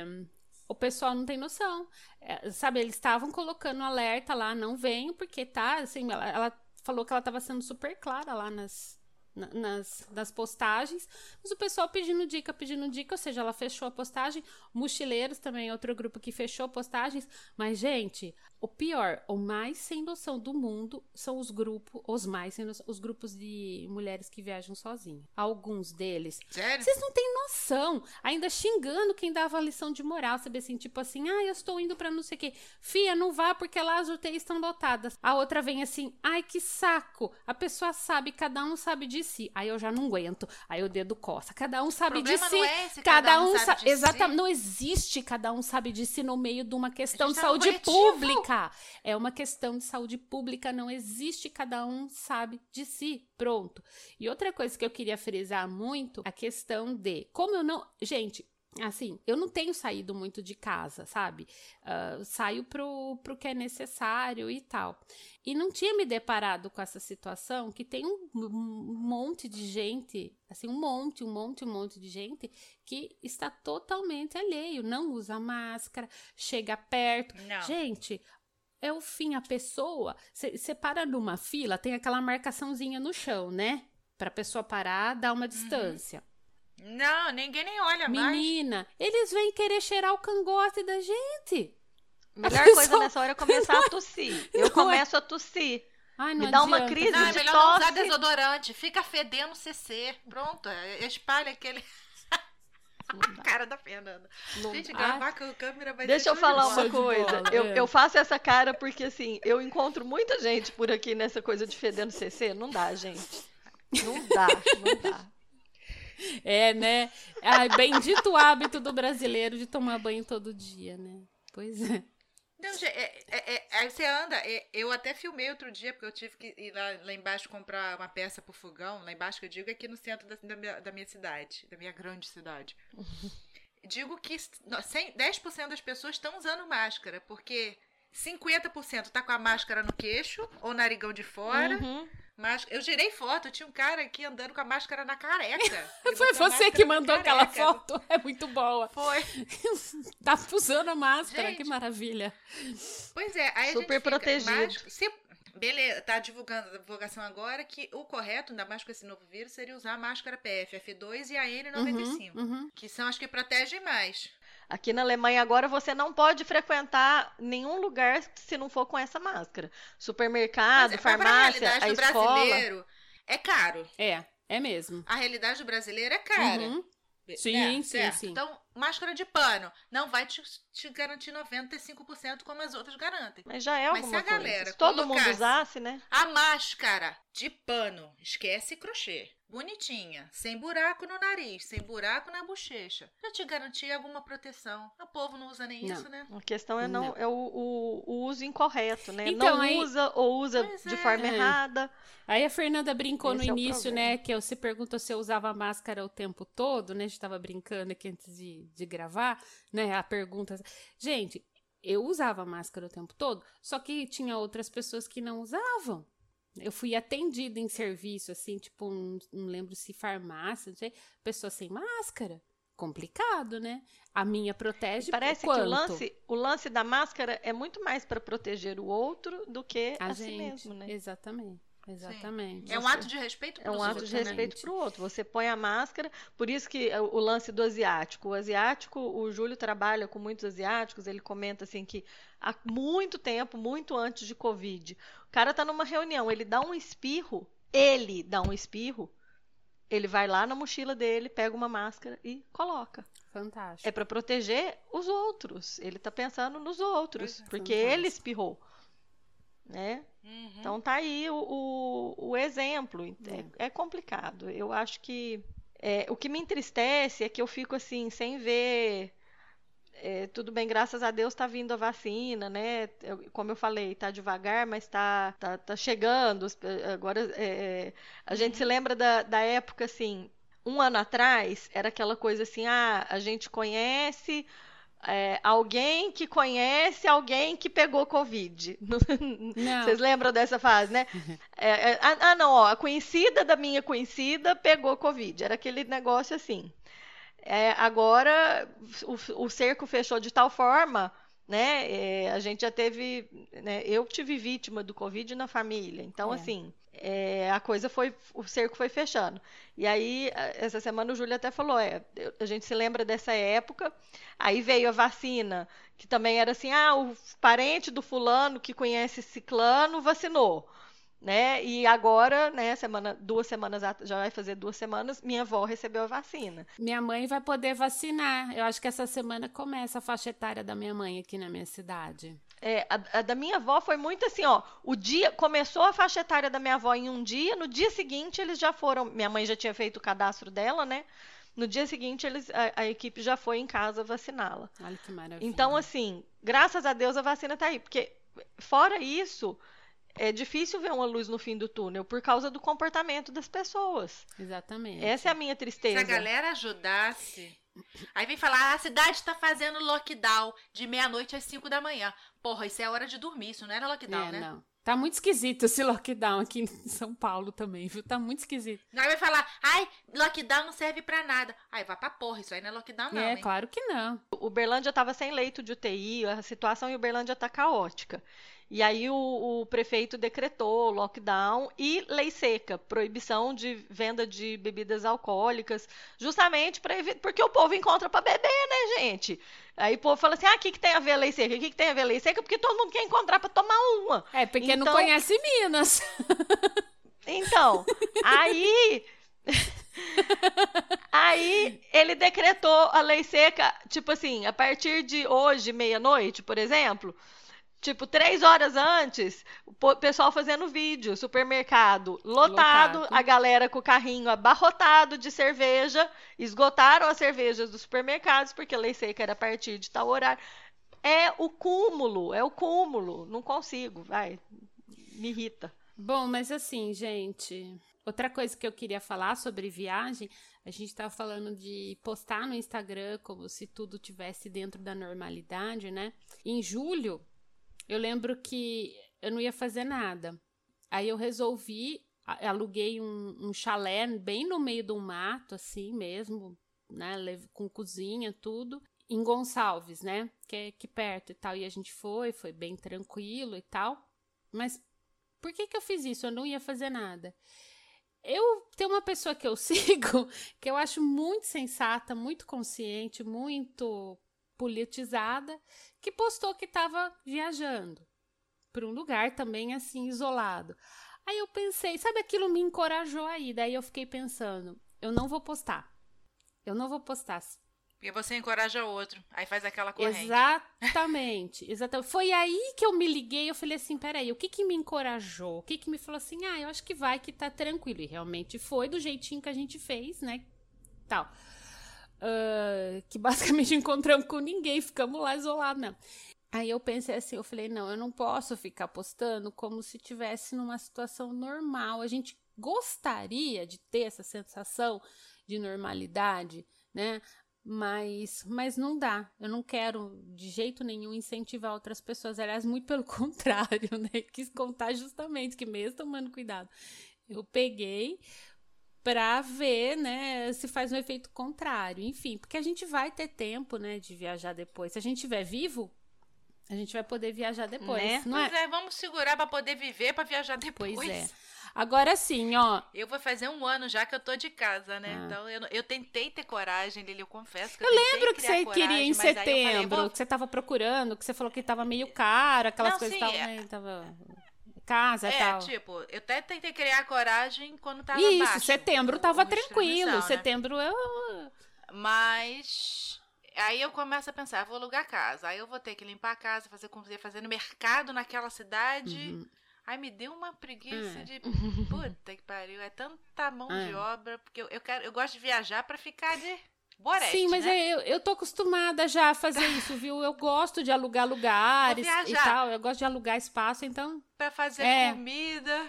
[SPEAKER 4] o pessoal não tem noção. É, sabe, eles estavam colocando alerta lá, não venham, porque tá, assim, ela, ela falou que ela estava sendo super clara lá nas, nas, nas postagens, mas o pessoal pedindo dica, pedindo dica, ou seja, ela fechou a postagem. Mochileiros também é outro grupo que fechou postagens, mas gente, o pior, o mais sem noção do mundo são os grupos, os mais sem noção, os grupos de mulheres que viajam sozinhas. Alguns deles.
[SPEAKER 5] Sério?
[SPEAKER 4] Vocês não têm noção. Ainda xingando quem dava a lição de moral, sabe assim, tipo assim, ah, eu estou indo para não sei o quê. Fia, não vá porque lá as UTIs estão lotadas. A outra vem assim, ai, que saco. A pessoa sabe, cada um sabe de si. Aí eu já não aguento. Aí o dedo coça. Cada um sabe de si.
[SPEAKER 5] É esse, cada, cada um, sabe,
[SPEAKER 4] Exatamente. Si. Não existe cada um sabe de si no meio de uma questão de tá saúde pública É uma questão de saúde pública, não existe, cada um sabe de si. Pronto. E outra coisa que eu queria frisar muito, a questão de como eu não. Gente, assim, eu não tenho saído muito de casa, sabe? Uh, saio pro, pro que é necessário e tal. E não tinha me deparado com essa situação que tem um, um monte de gente, assim, um monte, um monte, um monte de gente que está totalmente alheio, não usa máscara, chega perto.
[SPEAKER 5] Não.
[SPEAKER 4] Gente, é o fim. A pessoa, você para numa fila, tem aquela marcaçãozinha no chão, né? Pra pessoa parar, dar uma uhum. distância.
[SPEAKER 5] Uhum. Não, ninguém nem olha
[SPEAKER 4] Menina,
[SPEAKER 5] mais.
[SPEAKER 4] Menina, eles vêm querer cheirar o cangote da gente.
[SPEAKER 2] Melhor pessoa... coisa nessa hora é começar a tossir. Eu é? começo a tossir.
[SPEAKER 4] Ai,
[SPEAKER 2] Me dá uma crise
[SPEAKER 5] não,
[SPEAKER 2] de
[SPEAKER 5] é melhor
[SPEAKER 2] tosse.
[SPEAKER 5] não usar desodorante. Fica fedendo CC. Pronto, é, espalha aquele... A cara da Fernanda. Não... Gente, gravar ah, com a câmera vai
[SPEAKER 2] Deixa eu falar uma coisa. eu, é. eu faço essa cara porque, assim, eu encontro muita gente por aqui nessa coisa de fedendo CC. Não dá, gente. Não dá, não dá.
[SPEAKER 4] É, né? Ai, bendito hábito do brasileiro de tomar banho todo dia, né? Pois é.
[SPEAKER 5] Não, gente, é, é, é, aí você anda. É, eu até filmei outro dia, porque eu tive que ir lá, lá embaixo comprar uma peça pro fogão. Lá embaixo que eu digo, é aqui no centro da, da, minha, da minha cidade, da minha grande cidade. digo que 100, 10% das pessoas estão usando máscara, porque 50% tá com a máscara no queixo ou narigão de fora. Uhum. Mas eu girei foto, tinha um cara aqui andando com a máscara na careca.
[SPEAKER 4] Foi você que mandou aquela foto, é muito boa.
[SPEAKER 5] Foi.
[SPEAKER 4] tá usando a máscara, gente, que maravilha.
[SPEAKER 5] Pois é, aí
[SPEAKER 2] Super protegido.
[SPEAKER 5] se, Beleza, tá divulgando a divulgação agora que o correto, ainda mais com esse novo vírus, seria usar a máscara PFF2 e a N95,
[SPEAKER 4] Uhum, uhum.
[SPEAKER 5] que são as que protegem mais.
[SPEAKER 2] Aqui na Alemanha agora você não pode frequentar nenhum lugar se não for com essa máscara. Supermercado,
[SPEAKER 5] Mas é,
[SPEAKER 2] farmácia,
[SPEAKER 5] realidade
[SPEAKER 2] a
[SPEAKER 5] do
[SPEAKER 2] escola.
[SPEAKER 5] brasileiro, é caro.
[SPEAKER 4] É, é mesmo.
[SPEAKER 5] A realidade do brasileiro é cara.
[SPEAKER 4] Uhum. Sim,
[SPEAKER 5] né?
[SPEAKER 4] sim,
[SPEAKER 5] Certo.
[SPEAKER 4] sim.
[SPEAKER 5] Então, máscara de pano não vai te, te garantir 95% como as outras garantem.
[SPEAKER 2] Mas já é
[SPEAKER 5] Mas
[SPEAKER 2] alguma
[SPEAKER 5] se a
[SPEAKER 2] coisa.
[SPEAKER 5] galera
[SPEAKER 2] Se todo mundo usasse, né?
[SPEAKER 5] A máscara de pano, esquece crochê. Bonitinha, sem buraco no nariz, sem buraco na bochecha. Já te garantia alguma proteção. O povo não usa nem
[SPEAKER 4] Não.
[SPEAKER 5] isso, né?
[SPEAKER 2] A questão é não,
[SPEAKER 4] Não.
[SPEAKER 2] é o, o- o uso incorreto, né?
[SPEAKER 4] Então,
[SPEAKER 2] não
[SPEAKER 4] aí-
[SPEAKER 2] usa ou usa
[SPEAKER 5] Pois
[SPEAKER 2] de
[SPEAKER 5] é.
[SPEAKER 2] forma
[SPEAKER 4] É.
[SPEAKER 2] errada.
[SPEAKER 4] Aí a Fernanda brincou
[SPEAKER 2] Esse
[SPEAKER 4] no
[SPEAKER 2] é
[SPEAKER 4] início, né? Que você perguntou se eu usava máscara o tempo todo, né? A gente tava brincando aqui antes de, de gravar, né? A pergunta. Gente, eu usava máscara o tempo todo, só que tinha outras pessoas que não usavam. Eu fui atendida em serviço, assim, tipo, não, não lembro se farmácia, não sei, pessoa sem máscara. Complicado, né? A minha protege
[SPEAKER 2] Parece
[SPEAKER 4] quanto?
[SPEAKER 2] que o lance, o lance da máscara é muito mais para proteger o outro do que a,
[SPEAKER 4] a
[SPEAKER 2] si
[SPEAKER 4] gente.
[SPEAKER 2] mesmo, né?
[SPEAKER 4] Exatamente. Exatamente.
[SPEAKER 5] É um ato de respeito
[SPEAKER 2] É
[SPEAKER 5] pelos
[SPEAKER 2] um ato de respeito para o outro. Você põe a máscara, por isso que é o lance do asiático. O asiático, o Júlio trabalha com muitos asiáticos, ele comenta assim que há muito tempo, muito antes de Covid, o cara tá numa reunião, ele dá um espirro, ele dá um espirro, ele vai lá na mochila dele, pega uma máscara e coloca.
[SPEAKER 4] Fantástico.
[SPEAKER 2] É para proteger os outros. Ele tá pensando nos outros,
[SPEAKER 5] é.
[SPEAKER 2] porque
[SPEAKER 4] Fantástico.
[SPEAKER 2] ele espirrou. Né?
[SPEAKER 5] Uhum.
[SPEAKER 2] Então tá aí o, o, o exemplo. É, é complicado. Eu acho que é, o que me entristece é que eu fico assim, sem ver. é, tudo bem, graças a Deus tá vindo a vacina, né? Eu- como eu falei, tá devagar, mas tá, tá, tá chegando. Os- Agora é, é, a gente se lembra da, da época assim. Um ano atrás era aquela coisa assim, ah, a gente conhece é, alguém que conhece alguém que pegou Covid.
[SPEAKER 4] Não.
[SPEAKER 2] Vocês lembram dessa fase, né? É, é, ah, ah, não, ó, a conhecida da minha conhecida pegou Covid. Era aquele negócio assim. É, agora o, o cerco fechou de tal forma, né? é, a gente já teve, né, eu tive vítima do Covid na família. Então,
[SPEAKER 4] É.
[SPEAKER 2] assim, é, a coisa foi, o cerco foi fechando. E aí, essa semana o Júlio até falou, é, a gente se lembra dessa época. Aí veio a vacina, que também era assim, ah, o parente do fulano que conhece ciclano vacinou. Né? E agora, né, semana, duas semanas, já vai fazer duas semanas, minha avó recebeu a vacina.
[SPEAKER 4] Minha mãe vai poder vacinar. Eu acho que essa semana começa a faixa etária da minha mãe aqui na minha cidade.
[SPEAKER 2] É, a, a da minha avó foi muito assim, ó. O dia começou a faixa etária da minha avó em um dia, no dia seguinte eles já foram. Minha mãe já tinha feito o cadastro dela, né? No dia seguinte eles, a, a equipe já foi em casa vaciná-la.
[SPEAKER 4] Olha que maravilha.
[SPEAKER 2] Então, assim, graças a Deus a vacina tá aí, porque fora isso é difícil ver uma luz no fim do túnel por causa do comportamento das pessoas.
[SPEAKER 4] Exatamente.
[SPEAKER 2] Essa é a minha
[SPEAKER 5] Se
[SPEAKER 2] tristeza.
[SPEAKER 5] a galera ajudasse. Aí vem falar, ah, a cidade tá fazendo lockdown de meia-noite às 5 da manhã. Porra, isso é hora de dormir, isso não era lockdown,
[SPEAKER 4] É,
[SPEAKER 5] né?
[SPEAKER 4] não. Tá muito esquisito esse lockdown aqui em São Paulo também, viu? Tá muito esquisito.
[SPEAKER 5] Aí vai falar, ai, lockdown não serve pra nada. Aí vai pra porra, isso aí não é lockdown, não.
[SPEAKER 4] é,
[SPEAKER 5] hein?
[SPEAKER 4] claro que não.
[SPEAKER 2] O Uberlândia estava sem leito de UTI, a situação em Uberlândia está caótica. E aí o, o prefeito decretou lockdown e lei seca, proibição de venda de bebidas alcoólicas, justamente para evitar, porque o povo encontra para beber, né, gente? Aí o povo fala assim: "Ah, o que, que tem a ver a lei seca? O que, que tem a ver a lei seca? Porque todo mundo quer encontrar para tomar uma".
[SPEAKER 4] É, porque não
[SPEAKER 2] Então-
[SPEAKER 4] conhece Minas.
[SPEAKER 2] Então, aí. aí ele decretou a lei seca, tipo assim, a partir de hoje, meia-noite, por exemplo. Tipo, três horas antes, o pessoal fazendo vídeo, supermercado lotado,
[SPEAKER 4] Lotado.
[SPEAKER 2] a galera com o carrinho abarrotado de cerveja, esgotaram as cervejas dos supermercados, porque a lei seca era a partir de tal horário. É o cúmulo, é o cúmulo. Não consigo, vai. Me irrita.
[SPEAKER 4] Bom, mas assim, gente, outra coisa que eu queria falar sobre viagem, a gente tava falando de postar no Instagram como se tudo tivesse dentro da normalidade, né? Em julho, eu lembro que eu não ia fazer nada. Aí eu resolvi, aluguei um, um chalé bem no meio do mato, assim mesmo, né? Com cozinha, tudo. Em Gonçalves, né? Que é aqui perto e tal. E a gente foi, foi bem tranquilo e tal. Mas Por que, que eu fiz isso? Eu não ia fazer nada. Eu tenho uma pessoa que eu sigo que eu acho muito sensata, muito consciente, muito politizada, que postou que estava viajando para um lugar também assim isolado. Aí eu pensei, sabe, aquilo me encorajou aí. Daí eu fiquei pensando, eu não vou postar. Eu não vou postar.
[SPEAKER 5] Porque você encoraja o outro, aí faz aquela corrente.
[SPEAKER 4] Exatamente, exatamente. Foi aí que eu me liguei, eu falei assim, peraí, o que que me encorajou? O que que me falou assim, ah, eu acho que vai, que tá tranquilo. E realmente foi do jeitinho que a gente fez, né, tal. Uh, que basicamente encontramos com ninguém, ficamos lá isolados mesmo. Aí eu pensei assim, eu falei, não, eu não posso ficar postando como se tivesse numa situação normal. A gente gostaria de ter essa sensação de normalidade, né? Mas, mas não dá. Eu não quero de jeito nenhum incentivar outras pessoas. Aliás, muito pelo contrário, né? Quis contar justamente que mesmo tomando cuidado, eu peguei para ver, né, se faz um efeito contrário. Enfim, porque a gente vai ter tempo, né, de viajar depois. Se a gente estiver vivo, a gente vai poder viajar depois,
[SPEAKER 5] né?
[SPEAKER 4] não
[SPEAKER 5] pois
[SPEAKER 4] é?
[SPEAKER 5] é, vamos segurar para poder viver, para viajar depois.
[SPEAKER 4] Pois é. Agora sim, ó.
[SPEAKER 5] Eu vou fazer um ano já que eu tô de casa, né?
[SPEAKER 4] Ah.
[SPEAKER 5] Então eu, eu tentei ter coragem, Lili, eu confesso que
[SPEAKER 4] Eu
[SPEAKER 5] eu,
[SPEAKER 4] lembro que você
[SPEAKER 5] coragem,
[SPEAKER 4] queria em
[SPEAKER 5] falei,
[SPEAKER 4] setembro,
[SPEAKER 5] vou-
[SPEAKER 4] que você tava procurando, que você falou que tava meio caro, aquelas
[SPEAKER 5] Não,
[SPEAKER 4] coisas
[SPEAKER 5] sim, é-
[SPEAKER 4] meio- tava casa
[SPEAKER 5] É,
[SPEAKER 4] tal.
[SPEAKER 5] tipo, eu até tentei criar coragem quando tava
[SPEAKER 4] Isso,
[SPEAKER 5] baixo.
[SPEAKER 4] setembro tava tranquilo.
[SPEAKER 5] né?
[SPEAKER 4] Setembro eu.
[SPEAKER 5] Mas aí eu começo a pensar, vou alugar casa. Aí eu vou ter que limpar a casa, fazer comida, fazer no mercado naquela cidade.
[SPEAKER 4] Uhum.
[SPEAKER 5] Aí me deu uma preguiça
[SPEAKER 4] É.
[SPEAKER 5] de puta que pariu, é tanta mão
[SPEAKER 4] É.
[SPEAKER 5] de obra, porque eu, eu quero, eu gosto de viajar pra ficar de boreste,
[SPEAKER 4] Sim, mas
[SPEAKER 5] né?
[SPEAKER 4] é- eu, eu tô acostumada já a fazer isso, viu? Eu gosto de alugar lugares e tal. Eu gosto de alugar espaço, então.
[SPEAKER 5] Pra fazer
[SPEAKER 4] É.
[SPEAKER 5] comida.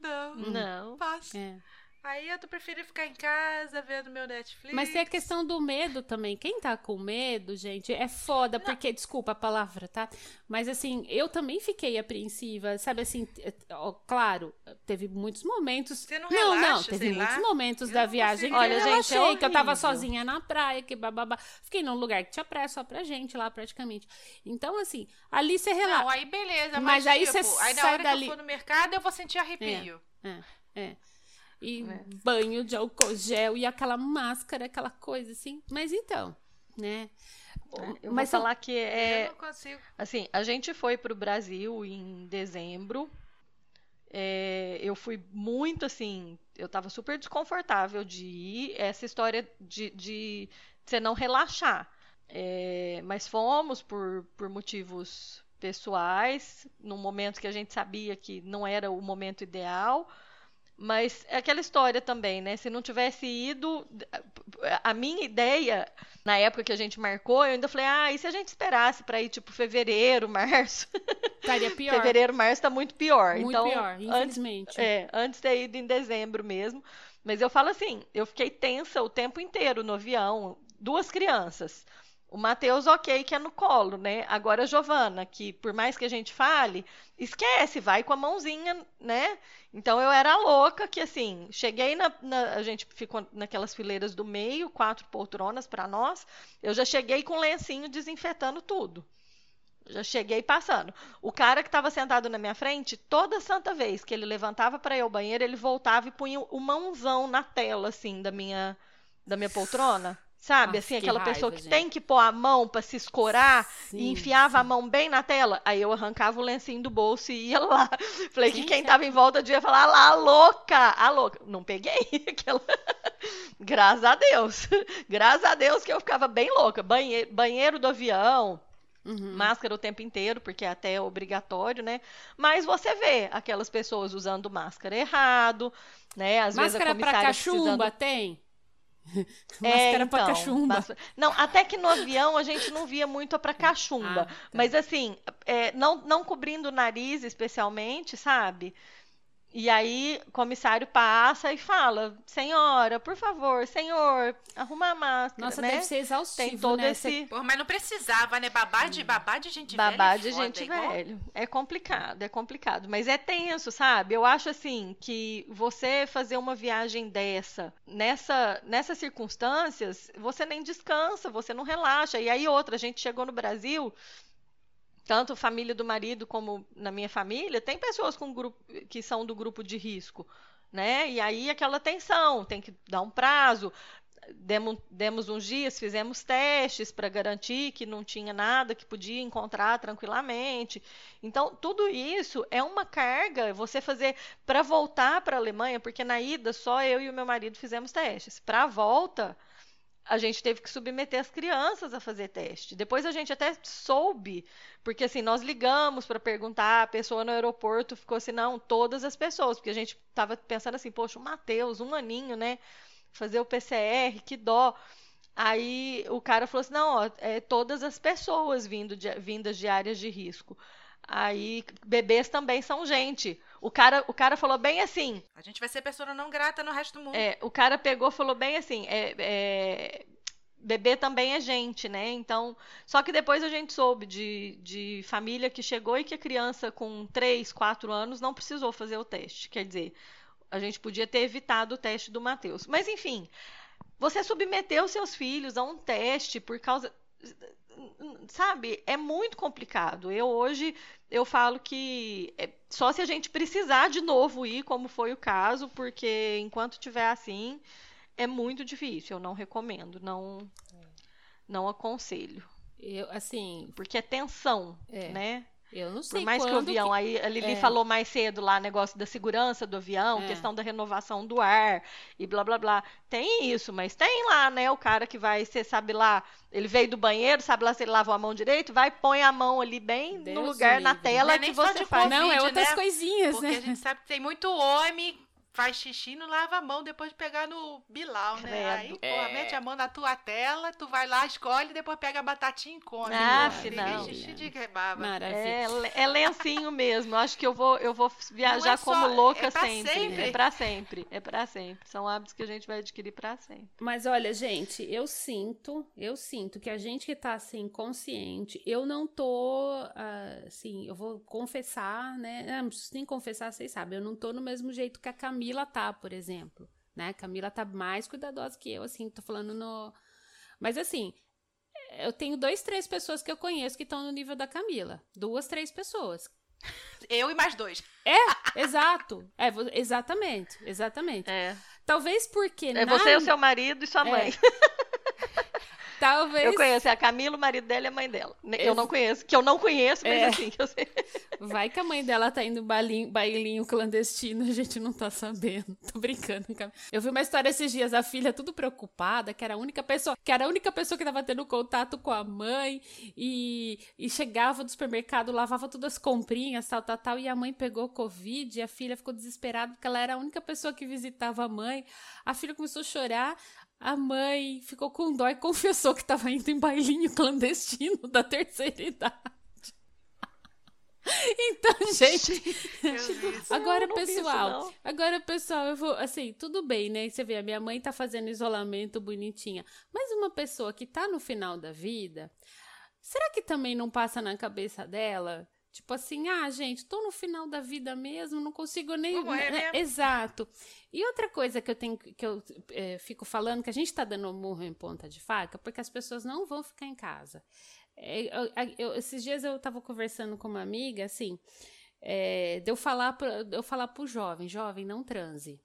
[SPEAKER 5] Não,
[SPEAKER 2] Não.
[SPEAKER 5] faço.
[SPEAKER 4] É.
[SPEAKER 5] Aí eu tô preferindo ficar em casa vendo meu Netflix.
[SPEAKER 4] Mas tem a questão do medo também. Quem tá com medo, gente, é foda, porque, desculpa a palavra, tá? Mas assim, eu também fiquei apreensiva, sabe assim, é, ó, claro, teve muitos momentos.
[SPEAKER 5] Você não
[SPEAKER 4] não,
[SPEAKER 5] relaxa,
[SPEAKER 4] teve muitos
[SPEAKER 5] lá?
[SPEAKER 4] momentos
[SPEAKER 5] Eu
[SPEAKER 4] da
[SPEAKER 5] não
[SPEAKER 4] viagem
[SPEAKER 2] Olha,
[SPEAKER 4] eu
[SPEAKER 2] gente, é
[SPEAKER 4] relaxei, que eu tava sozinha na praia, que bababá. Fiquei num lugar que tinha praia só pra gente lá, praticamente. Então, assim, ali você
[SPEAKER 5] Não,
[SPEAKER 4] relaxa.
[SPEAKER 5] aí beleza,
[SPEAKER 4] Mas
[SPEAKER 5] mas,
[SPEAKER 4] aí
[SPEAKER 5] tipo,
[SPEAKER 4] você
[SPEAKER 5] aí na
[SPEAKER 4] sai
[SPEAKER 5] hora
[SPEAKER 4] dali-
[SPEAKER 5] que eu for no mercado eu vou sentir arrepio.
[SPEAKER 4] É. E
[SPEAKER 2] É.
[SPEAKER 4] banho de álcool gel e aquela máscara, aquela coisa assim. Mas então, né?
[SPEAKER 2] Eu
[SPEAKER 4] Mas
[SPEAKER 2] vou falar que é.
[SPEAKER 5] Eu não consigo.
[SPEAKER 2] Assim, a gente foi para o Brasil em dezembro. É, eu fui muito assim, eu estava super desconfortável de ir. Essa história de, de você não relaxar. É, mas fomos por, por motivos pessoais, num momento que a gente sabia que não era o momento ideal. Mas é aquela história também, né? Se não tivesse ido, a minha ideia na época que a gente marcou, eu ainda falei, ah, e se a gente esperasse para ir tipo fevereiro, março?
[SPEAKER 4] Estaria pior.
[SPEAKER 2] Fevereiro, março tá muito pior.
[SPEAKER 4] Muito
[SPEAKER 2] então,
[SPEAKER 4] pior,
[SPEAKER 2] antes,
[SPEAKER 4] infelizmente.
[SPEAKER 2] é, antes de ter ido em dezembro mesmo. Mas eu falo assim, eu fiquei tensa o tempo inteiro no avião, duas crianças. O Matheus, ok, que é no colo, né? Agora a Giovana, que por mais que a gente fale, esquece, vai com a mãozinha, né? Então eu era louca que assim, cheguei na, na- a gente ficou naquelas fileiras do meio, quatro poltronas para nós. Eu já cheguei com lencinho desinfetando tudo. Já cheguei passando. O cara que estava sentado na minha frente, toda santa vez que ele levantava para ir ao banheiro, ele voltava e punha o mãozão na tela assim da minha da minha poltrona. Sabe,
[SPEAKER 4] Nossa,
[SPEAKER 2] assim,
[SPEAKER 4] que
[SPEAKER 2] aquela
[SPEAKER 4] raiva,
[SPEAKER 2] pessoa que
[SPEAKER 4] gente.
[SPEAKER 2] tem que pôr a mão para se escorar
[SPEAKER 4] Sim,
[SPEAKER 2] e enfiava a
[SPEAKER 4] sim.
[SPEAKER 2] mão bem na tela. Aí eu arrancava o lencinho do bolso e ia lá. Falei que
[SPEAKER 4] Sim,
[SPEAKER 2] quem
[SPEAKER 4] sim.
[SPEAKER 2] tava em volta devia falar, "Ah lá, a louca, a louca. Não peguei aquela. Graças a Deus. Graças a Deus que eu ficava bem louca. Banheiro, banheiro do avião,
[SPEAKER 4] Uhum.
[SPEAKER 2] máscara o tempo inteiro, porque é até obrigatório, né? Mas você vê aquelas pessoas usando máscara errado, né? Às
[SPEAKER 4] Máscara
[SPEAKER 2] vezes a
[SPEAKER 4] pra
[SPEAKER 2] comissária
[SPEAKER 4] cachumba
[SPEAKER 2] precisando...
[SPEAKER 4] tem?
[SPEAKER 2] É,
[SPEAKER 4] Máscara pra
[SPEAKER 2] então,
[SPEAKER 4] cachumba.
[SPEAKER 2] basta- Não, até que no avião a gente não via muito a pra cachumba.
[SPEAKER 4] Ah, tá.
[SPEAKER 2] Mas assim, é, não, não cobrindo o nariz especialmente, sabe? E aí o comissário passa e fala: Senhora, por favor, senhor, arruma a máscara.
[SPEAKER 4] Nossa,
[SPEAKER 2] né?
[SPEAKER 4] deve ser exaustivo,
[SPEAKER 2] Tem todo
[SPEAKER 4] né?
[SPEAKER 2] esse
[SPEAKER 5] Pô, mas não precisava, né? Babá de, babá de gente
[SPEAKER 2] babá
[SPEAKER 5] velha.
[SPEAKER 2] de
[SPEAKER 5] é foda,
[SPEAKER 2] gente
[SPEAKER 5] igual-
[SPEAKER 2] velho. É complicado, é complicado. Mas é tenso, sabe? Eu acho assim que você fazer uma viagem dessa, nessa, nessas circunstâncias, você nem descansa, você não relaxa. E aí outra, a gente chegou no Brasil, tanto família do marido como na minha família, tem pessoas com grupo, que são do grupo de risco, né? E aí aquela tensão, tem que dar um prazo. Demos, demos uns dias, fizemos testes para garantir que não tinha nada que podia encontrar tranquilamente. Então, tudo isso é uma carga você fazer para voltar para a Alemanha, porque na ida só eu e o meu marido fizemos testes. Para a volta, a gente teve que submeter as crianças a fazer teste. Depois a gente até soube, porque assim, nós ligamos para perguntar, a pessoa no aeroporto ficou assim, não, todas as pessoas, porque a gente estava pensando assim, poxa, o Matheus, um aninho, né? Fazer o PCR, que dó. Aí o cara falou assim, não, ó, é todas as pessoas vindo de, vindas de áreas de risco. Aí bebês também são gente. O cara, o cara falou bem assim.
[SPEAKER 5] A gente vai ser pessoa não grata no resto do mundo.
[SPEAKER 2] É, o cara pegou falou bem assim. É, é, bebê também é gente, né? Então, só que depois a gente soube de, de família que chegou e que a criança com 3, 4 anos não precisou fazer o teste. Quer dizer, a gente podia ter evitado o teste do Matheus. Mas enfim, você submeteu seus filhos a um teste por causa sabe, é muito complicado. Eu hoje eu falo que é só se a gente precisar de novo ir, como foi o caso, porque enquanto tiver assim, é muito difícil. Eu não recomendo, não não aconselho.
[SPEAKER 4] Eu, assim,
[SPEAKER 2] porque é tensão,
[SPEAKER 4] É.
[SPEAKER 2] né?
[SPEAKER 4] Eu não sei
[SPEAKER 2] Por mais que o avião, aí a Lili
[SPEAKER 4] é.
[SPEAKER 2] falou mais cedo lá, negócio da segurança do avião,
[SPEAKER 4] É.
[SPEAKER 2] questão da renovação do ar e blá blá blá. Tem isso, mas tem lá, né, o cara que vai, você sabe lá, ele veio do banheiro, sabe lá se ele lavou a mão direito, vai, põe a mão ali bem no
[SPEAKER 4] Deus
[SPEAKER 2] lugar, na tela
[SPEAKER 5] Não é
[SPEAKER 2] que você faz.
[SPEAKER 5] Covid,
[SPEAKER 4] Não, é outras
[SPEAKER 5] né?
[SPEAKER 4] coisinhas,
[SPEAKER 5] Porque
[SPEAKER 4] né?
[SPEAKER 5] a gente sabe que tem muito homem faz xixi e não lava a mão depois de pegar no bilau, né?
[SPEAKER 2] Credo.
[SPEAKER 5] Aí, porra, mete a mão na tua tela, tu vai lá, escolhe, depois pega a batatinha e come.
[SPEAKER 2] Ah.
[SPEAKER 5] Tem xixi de rebaba.
[SPEAKER 4] Maravilha.
[SPEAKER 2] É, é lencinho mesmo. Acho que eu vou, eu vou viajar
[SPEAKER 5] é só-
[SPEAKER 2] como louca
[SPEAKER 5] é
[SPEAKER 2] sempre.
[SPEAKER 5] sempre.
[SPEAKER 2] É pra sempre. É pra sempre. São hábitos que a gente vai adquirir pra sempre.
[SPEAKER 4] Mas olha, gente, eu sinto, eu sinto que a gente que tá assim consciente, eu não tô ah, assim, eu vou confessar, né? Ah, Não preciso nem confessar, vocês sabem, eu não tô no mesmo jeito que a Camila tá, por exemplo, né? Camila tá mais cuidadosa que eu, assim, tô falando no Mas assim, eu tenho dois, três pessoas que eu conheço que estão no nível da Camila. Duas, três pessoas.
[SPEAKER 5] Eu e mais dois.
[SPEAKER 4] É, exato. É, exatamente, exatamente.
[SPEAKER 2] É.
[SPEAKER 4] Talvez porque
[SPEAKER 2] É
[SPEAKER 4] na-
[SPEAKER 2] você o seu marido e sua
[SPEAKER 4] É. talvez
[SPEAKER 2] Eu conheço é a Camila, o marido dela e a mãe dela. Eu
[SPEAKER 4] Ex-
[SPEAKER 2] não conheço, que eu não conheço, mas
[SPEAKER 4] É.
[SPEAKER 2] assim, que eu sei.
[SPEAKER 4] Vai que a mãe dela tá indo bailinho, bailinho clandestino, a gente não tá sabendo. Tô brincando. Cam- Eu vi uma história esses dias, a filha tudo preocupada, que era a única pessoa, que era a única pessoa que tava tendo contato com a mãe e, e chegava do supermercado, lavava todas as comprinhas, tal, tal, tal, e a mãe pegou Covid e a filha ficou desesperada porque ela era a única pessoa que visitava a mãe. A filha começou a chorar. A mãe ficou com dó e confessou que tava indo em bailinho clandestino da terceira idade. Então, gente, Agora,
[SPEAKER 2] vi isso,
[SPEAKER 4] pessoal, agora, pessoal, eu vou, assim, tudo bem, né? Você vê, a minha mãe tá fazendo isolamento bonitinha, mas uma pessoa que tá no final da vida, será que também não passa na cabeça dela? Tipo assim, ah, gente, tô no final da vida mesmo, não consigo nem.
[SPEAKER 5] Mesmo.
[SPEAKER 4] Exato. E outra coisa que eu tenho que eu eh, fico falando, que a gente tá dando murro em ponta de faca, porque as pessoas não vão ficar em casa. É, eu- eu- esses dias eu tava conversando com uma amiga, assim, é, de eu falar pra, de eu falar pro jovem, jovem, não transe.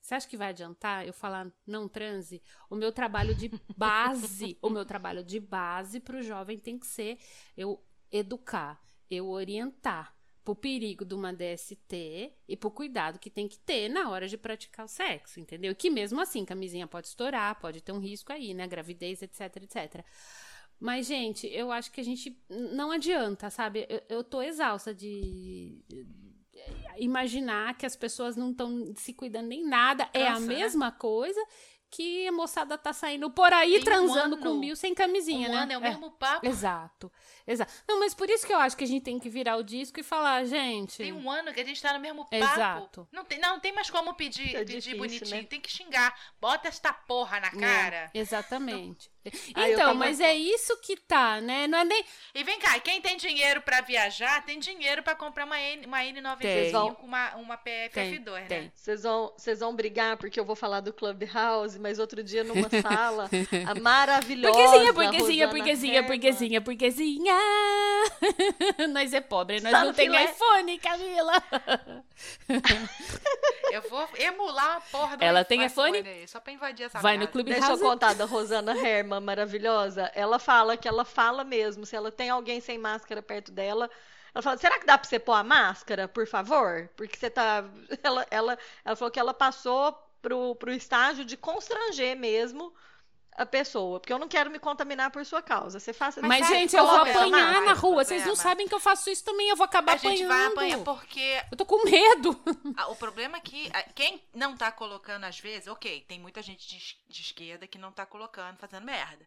[SPEAKER 4] Você acha que vai adiantar eu falar não transe? O meu trabalho de base, o meu trabalho de base pro jovem tem que ser eu educar, eu orientar pro perigo de uma DST e pro cuidado que tem que ter na hora de praticar o sexo, entendeu? Que mesmo assim, camisinha pode estourar, pode ter um risco aí, né? Gravidez, etc, etc. Mas, gente, eu acho que a gente não adianta, sabe? Eu, eu tô exausta de imaginar que as pessoas não estão se cuidando nem nada. é a
[SPEAKER 5] Cansa, né?
[SPEAKER 4] mesma coisa que a moçada tá saindo por aí
[SPEAKER 5] Tem um
[SPEAKER 4] transando
[SPEAKER 5] ano.
[SPEAKER 4] com mil sem camisinha,
[SPEAKER 5] um
[SPEAKER 4] né?
[SPEAKER 5] ano é o mesmo papo.
[SPEAKER 4] Exato, exato. Não, mas por isso que eu acho que a gente tem que virar o disco e falar, gente.
[SPEAKER 5] Tem um ano que a gente tá no mesmo papo.
[SPEAKER 4] Exato.
[SPEAKER 5] Não tem, não, tem mais como pedir,
[SPEAKER 2] É
[SPEAKER 5] pedir
[SPEAKER 2] difícil,
[SPEAKER 5] bonitinho.
[SPEAKER 2] né?
[SPEAKER 5] Tem que xingar. Bota esta porra na cara.
[SPEAKER 4] É, exatamente. Então,
[SPEAKER 2] tava-
[SPEAKER 4] mas é isso que tá, né? Não é nem.
[SPEAKER 5] E vem cá, quem tem dinheiro pra viajar, tem dinheiro pra comprar uma, N, uma N95
[SPEAKER 2] Tem.
[SPEAKER 5] com uma, uma PFF2, né?
[SPEAKER 4] tem.
[SPEAKER 2] Vocês vão, vocês vão brigar porque eu vou falar do Clubhouse, mas outro dia numa sala, a maravilhosa.
[SPEAKER 4] Burguesinha, burguesinha, burguesinha, burguesinha, burguesinha. nós é pobre, nós
[SPEAKER 2] Só
[SPEAKER 4] não
[SPEAKER 2] no
[SPEAKER 4] tem
[SPEAKER 2] filé.
[SPEAKER 4] iPhone, Camila.
[SPEAKER 5] Eu vou emular a porra do
[SPEAKER 4] Ela tem
[SPEAKER 5] iPhone
[SPEAKER 4] iPhone?
[SPEAKER 5] aí, só pra invadir essa
[SPEAKER 4] Vai no
[SPEAKER 5] casa.
[SPEAKER 4] Clube
[SPEAKER 2] Deixa eu
[SPEAKER 4] House.
[SPEAKER 2] contar da Rosana Herman, maravilhosa. Ela fala que ela fala mesmo. Se ela tem alguém sem máscara perto dela, ela fala: será que dá pra você pôr a máscara, por favor? Porque você tá. Ela, ela, ela falou que ela passou pro, pro estágio de constranger mesmo a pessoa. Porque eu não quero me contaminar por sua causa. Você faça.
[SPEAKER 4] Mas,
[SPEAKER 5] sai
[SPEAKER 4] gente, eu vou apanhar na rua. Vocês não sabem que eu faço isso também. Eu vou acabar
[SPEAKER 5] A gente vai
[SPEAKER 4] apanhando.
[SPEAKER 5] apanhar porque
[SPEAKER 4] Eu tô com medo.
[SPEAKER 5] ah, o problema é que ah, quem não tá colocando às vezes, ok, tem muita gente de, de esquerda que não tá colocando, fazendo merda.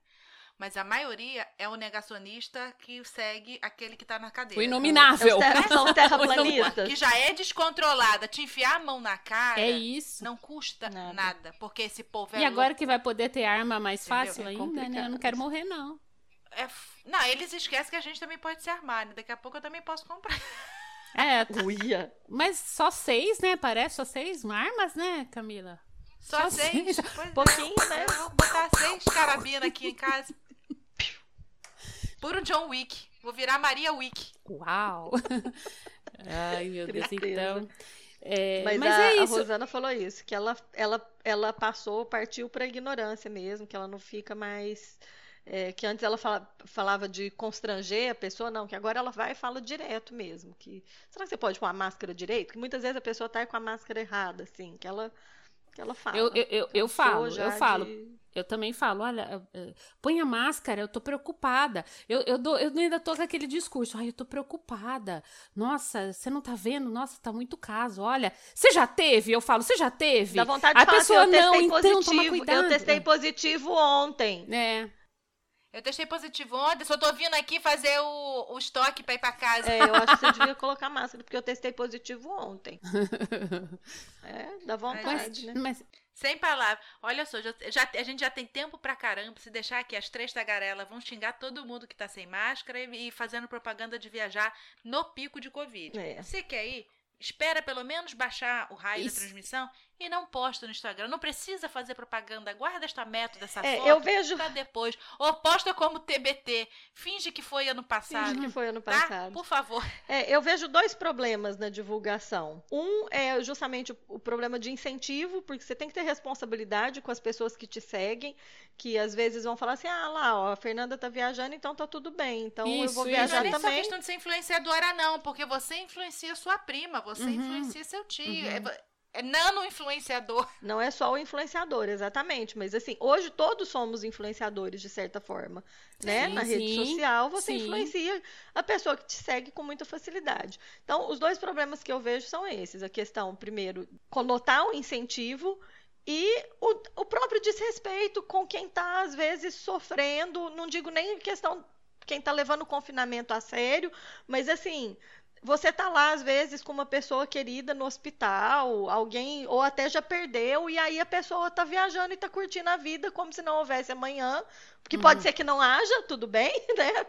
[SPEAKER 5] Mas a maioria é o negacionista que segue aquele que tá na cadeira.
[SPEAKER 4] O inominável.
[SPEAKER 2] Terra- são terraplanistas.
[SPEAKER 5] Que já é descontrolada. Te enfiar a mão na cara
[SPEAKER 4] É isso.
[SPEAKER 5] não custa
[SPEAKER 2] Nada.
[SPEAKER 5] nada. porque esse povo é
[SPEAKER 4] E agora
[SPEAKER 5] louco.
[SPEAKER 4] que vai poder ter arma mais
[SPEAKER 5] Entendeu?
[SPEAKER 4] fácil
[SPEAKER 2] É
[SPEAKER 4] ainda, né? Eu não quero morrer, não.
[SPEAKER 5] É f- Não, eles esquecem que a gente também pode se armar, né? Daqui a pouco eu também posso comprar.
[SPEAKER 4] É,
[SPEAKER 2] Uia.
[SPEAKER 4] mas só seis, né? Parece só seis armas, né, Camila?
[SPEAKER 5] Só,
[SPEAKER 4] Só
[SPEAKER 5] seis.
[SPEAKER 4] seis.
[SPEAKER 5] Pois é.
[SPEAKER 2] Pouquinho, né?
[SPEAKER 5] Eu vou botar seis carabinas aqui em casa. Puro John Wick. Vou virar Maria Wick.
[SPEAKER 4] Uau! Ai, meu Deus, então. É,
[SPEAKER 2] Mas,
[SPEAKER 4] mas
[SPEAKER 2] a,
[SPEAKER 4] é
[SPEAKER 2] a. Rosana falou isso, que ela, ela, ela passou, partiu para ignorância mesmo, que ela não fica mais. é, que antes ela fala- falava de constranger a pessoa, não, que agora ela vai e fala direto mesmo. Que, será que você pode pôr a máscara direito? Que muitas vezes a pessoa tá com a máscara errada, assim, que ela, que ela fala.
[SPEAKER 4] Eu, eu, eu, eu falo, eu falo.
[SPEAKER 2] de-
[SPEAKER 4] Eu também falo, olha, eh, põe a máscara, eu tô preocupada. Eu, eu, dou, eu ainda tô com aquele discurso, ai, eu tô preocupada. Nossa, você não tá vendo? Nossa, tá muito caso. Olha, você já teve? Eu falo, você já teve?
[SPEAKER 2] Dá vontade de
[SPEAKER 4] a
[SPEAKER 2] falar
[SPEAKER 4] pessoa
[SPEAKER 2] assim, eu
[SPEAKER 4] não,
[SPEAKER 2] testei
[SPEAKER 4] então toma
[SPEAKER 2] positivo,
[SPEAKER 4] cuidado.
[SPEAKER 2] eu testei positivo ontem.
[SPEAKER 4] É,
[SPEAKER 5] Eu testei positivo ontem, só tô vindo aqui fazer o, o estoque pra ir pra casa.
[SPEAKER 2] É, eu acho que você devia colocar máscara, porque eu testei positivo ontem. É, dá vontade, né?
[SPEAKER 4] mas
[SPEAKER 5] Sem palavras. Olha só, já, já- a gente já tem tempo pra caramba. Se deixar aqui as três tagarelas vão xingar todo mundo que tá sem máscara e, e fazendo propaganda de viajar no pico de Covid.
[SPEAKER 2] É.
[SPEAKER 5] Se quer ir, espera pelo menos baixar o raio
[SPEAKER 4] Isso.
[SPEAKER 5] da transmissão e não posta no Instagram. Não precisa fazer propaganda. Guarda esta método, essa
[SPEAKER 2] É,
[SPEAKER 5] foto
[SPEAKER 2] eu vejo
[SPEAKER 5] depois. Ou posta como TBT. Finge que foi ano passado.
[SPEAKER 2] Finge que foi ano
[SPEAKER 5] Tá?
[SPEAKER 2] passado.
[SPEAKER 5] Por favor.
[SPEAKER 2] É, eu vejo dois problemas na divulgação. Um é justamente o, o problema de incentivo, porque você tem que ter responsabilidade com as pessoas que te seguem, que às vezes vão falar assim: ah lá, ó, a Fernanda tá viajando, então tá tudo bem. Então eu
[SPEAKER 4] Isso,
[SPEAKER 2] vou
[SPEAKER 4] isso.
[SPEAKER 5] Não é
[SPEAKER 2] viajar
[SPEAKER 5] nem só
[SPEAKER 2] também.
[SPEAKER 5] questão de ser influenciadora, não, porque você influencia sua prima, você
[SPEAKER 4] Uhum.
[SPEAKER 5] influencia seu tio. É, é nano influenciador.
[SPEAKER 2] Não é só o influenciador, exatamente. Mas assim, hoje todos somos influenciadores, de certa forma. Né?
[SPEAKER 4] Sim,
[SPEAKER 2] Na rede
[SPEAKER 4] sim,
[SPEAKER 2] social, você
[SPEAKER 4] sim.
[SPEAKER 2] influencia a pessoa que te segue com muita facilidade. Então, os dois problemas que eu vejo são esses. A questão, primeiro, conotar o incentivo e o, o próprio desrespeito com quem está, às vezes, sofrendo. Não digo nem questão quem está levando o confinamento a sério, mas assim, você tá lá às vezes com uma pessoa querida no hospital, alguém ou até já perdeu e aí a pessoa tá viajando e tá curtindo a vida como se não houvesse amanhã, porque pode ser que não haja, tudo bem, né?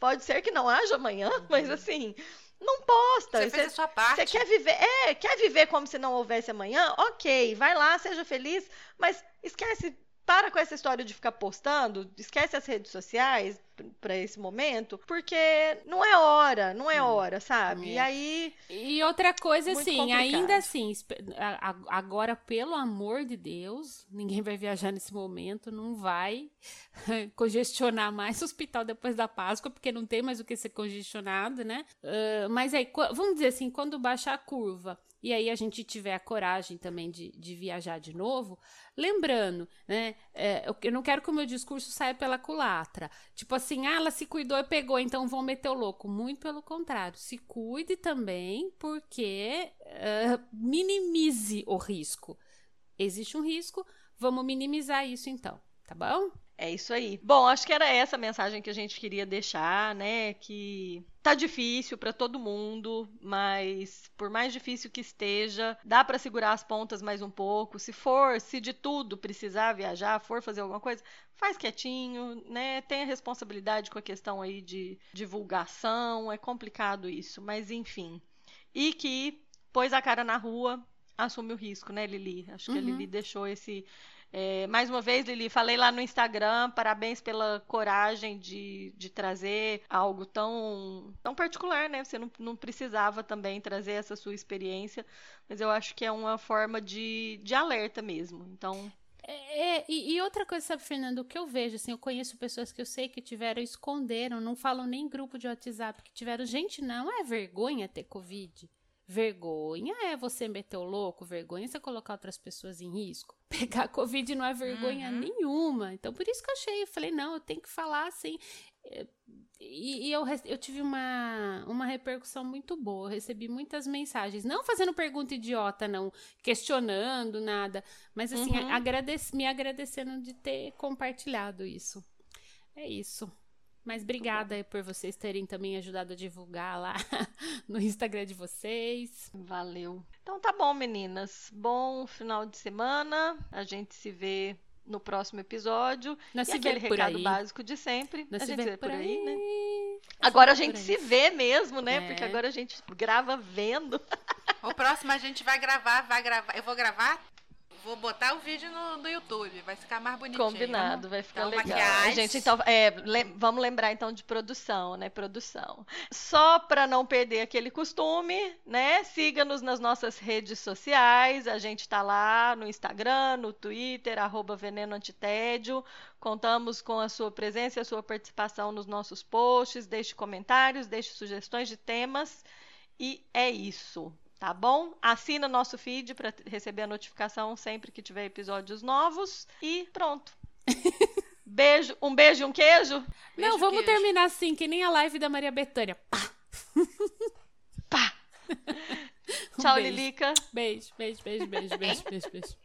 [SPEAKER 2] Pode ser que não haja amanhã, mas assim, não posta.
[SPEAKER 5] Você fez a sua parte.
[SPEAKER 2] Você quer viver, é, quer viver como se não houvesse amanhã? Ok, vai lá, seja feliz, mas esquece, para com essa história de ficar postando, esquece as redes sociais para esse momento, porque não é hora, não é hora, sabe?
[SPEAKER 4] É.
[SPEAKER 2] E aí,
[SPEAKER 4] E outra coisa, assim,
[SPEAKER 2] complicado.
[SPEAKER 4] ainda assim, agora, pelo amor de Deus, ninguém vai viajar nesse momento, não vai congestionar mais o hospital depois da Páscoa, porque não tem mais o que ser congestionado, né? Ah, mas aí, vamos dizer assim, quando baixar a curva e aí a gente tiver a coragem também de, de viajar de novo, lembrando, né? é, eu- não quero que o meu discurso saia pela culatra. Tipo assim, ah, ela se cuidou e pegou, então vão meter o louco. Muito pelo contrário. Se cuide também, porque eh, minimize o risco. Existe um risco, vamos minimizar isso então, tá bom?
[SPEAKER 2] É isso aí. Bom, acho que era essa a mensagem que a gente queria deixar, né? Que tá difícil para todo mundo, mas por mais difícil que esteja, dá para segurar as pontas mais um pouco. Se for, se de tudo precisar viajar, for fazer alguma coisa, faz quietinho, né? Tenha responsabilidade com a questão aí de divulgação, é complicado isso, mas enfim. E que pôs a cara na rua, assume o risco, né, Lili? Acho que
[SPEAKER 4] Uhum.
[SPEAKER 2] a Lili deixou esse é, mais uma vez, Lili, falei lá no Instagram, parabéns pela coragem de, de trazer algo tão, tão particular, né? Você não, não precisava também trazer essa sua experiência, mas eu acho que é uma forma de, de alerta mesmo. Então,
[SPEAKER 4] É, é, e, e outra coisa, sabe, Fernando, o que eu vejo, assim, eu conheço pessoas que eu sei que tiveram, esconderam, não falam nem em grupo de WhatsApp, que tiveram, gente, não é vergonha ter Covid. Vergonha é você meter o louco, vergonha é você colocar outras pessoas em risco. Pegar Covid não é vergonha
[SPEAKER 5] Uhum.
[SPEAKER 4] nenhuma. Então, por isso que eu achei, eu falei, não, eu tenho que falar assim. É, E, e eu, eu tive uma, uma repercussão muito boa. Eu recebi muitas mensagens. Não fazendo pergunta idiota, não. Questionando, nada. Mas assim,
[SPEAKER 2] Uhum.
[SPEAKER 4] agradec- me agradecendo de ter compartilhado isso. É isso. Mas obrigada por vocês terem também ajudado a divulgar lá no Instagram de vocês.
[SPEAKER 2] valeu. Então tá bom, meninas. Bom final de semana. A gente se vê no próximo episódio.
[SPEAKER 4] Nós
[SPEAKER 2] e
[SPEAKER 4] se
[SPEAKER 2] aquele
[SPEAKER 4] vê por
[SPEAKER 2] recado
[SPEAKER 4] aí.
[SPEAKER 2] básico de sempre.
[SPEAKER 4] Nós
[SPEAKER 2] a
[SPEAKER 4] se
[SPEAKER 2] gente
[SPEAKER 4] vê
[SPEAKER 2] vê
[SPEAKER 4] por aí.
[SPEAKER 2] aí, né? Agora a gente se vê mesmo, né?
[SPEAKER 4] É.
[SPEAKER 2] Porque agora a gente grava vendo.
[SPEAKER 5] O próximo a gente vai gravar, vai gravar. Eu vou gravar, vou botar o vídeo no, no YouTube. Vai ficar mais bonitinho.
[SPEAKER 2] Combinado, vai ficar
[SPEAKER 5] Então,
[SPEAKER 2] legal.
[SPEAKER 5] maquiagem.
[SPEAKER 2] Gente, então, é, lem- vamos lembrar então de produção, né? Produção. Só para não perder aquele costume, né? Siga-nos nas nossas redes sociais. A gente tá lá no Instagram, no Twitter, arroba Veneno Antitédio. Contamos com a sua presença e a sua participação nos nossos posts. Deixe comentários, deixe sugestões de temas. E é isso. Tá bom? Assina nosso feed para receber a notificação sempre que tiver episódios novos. E pronto. Beijo, um beijo e um queijo.
[SPEAKER 5] Beijo,
[SPEAKER 4] Não, vamos
[SPEAKER 5] queijo.
[SPEAKER 4] terminar assim, que nem a live da Maria Bethânia. Pá!
[SPEAKER 2] Pá!
[SPEAKER 4] Um
[SPEAKER 2] Tchau,
[SPEAKER 4] beijo.
[SPEAKER 2] Lilica.
[SPEAKER 4] Beijo, beijo, beijo, beijo, beijo, beijo, beijo.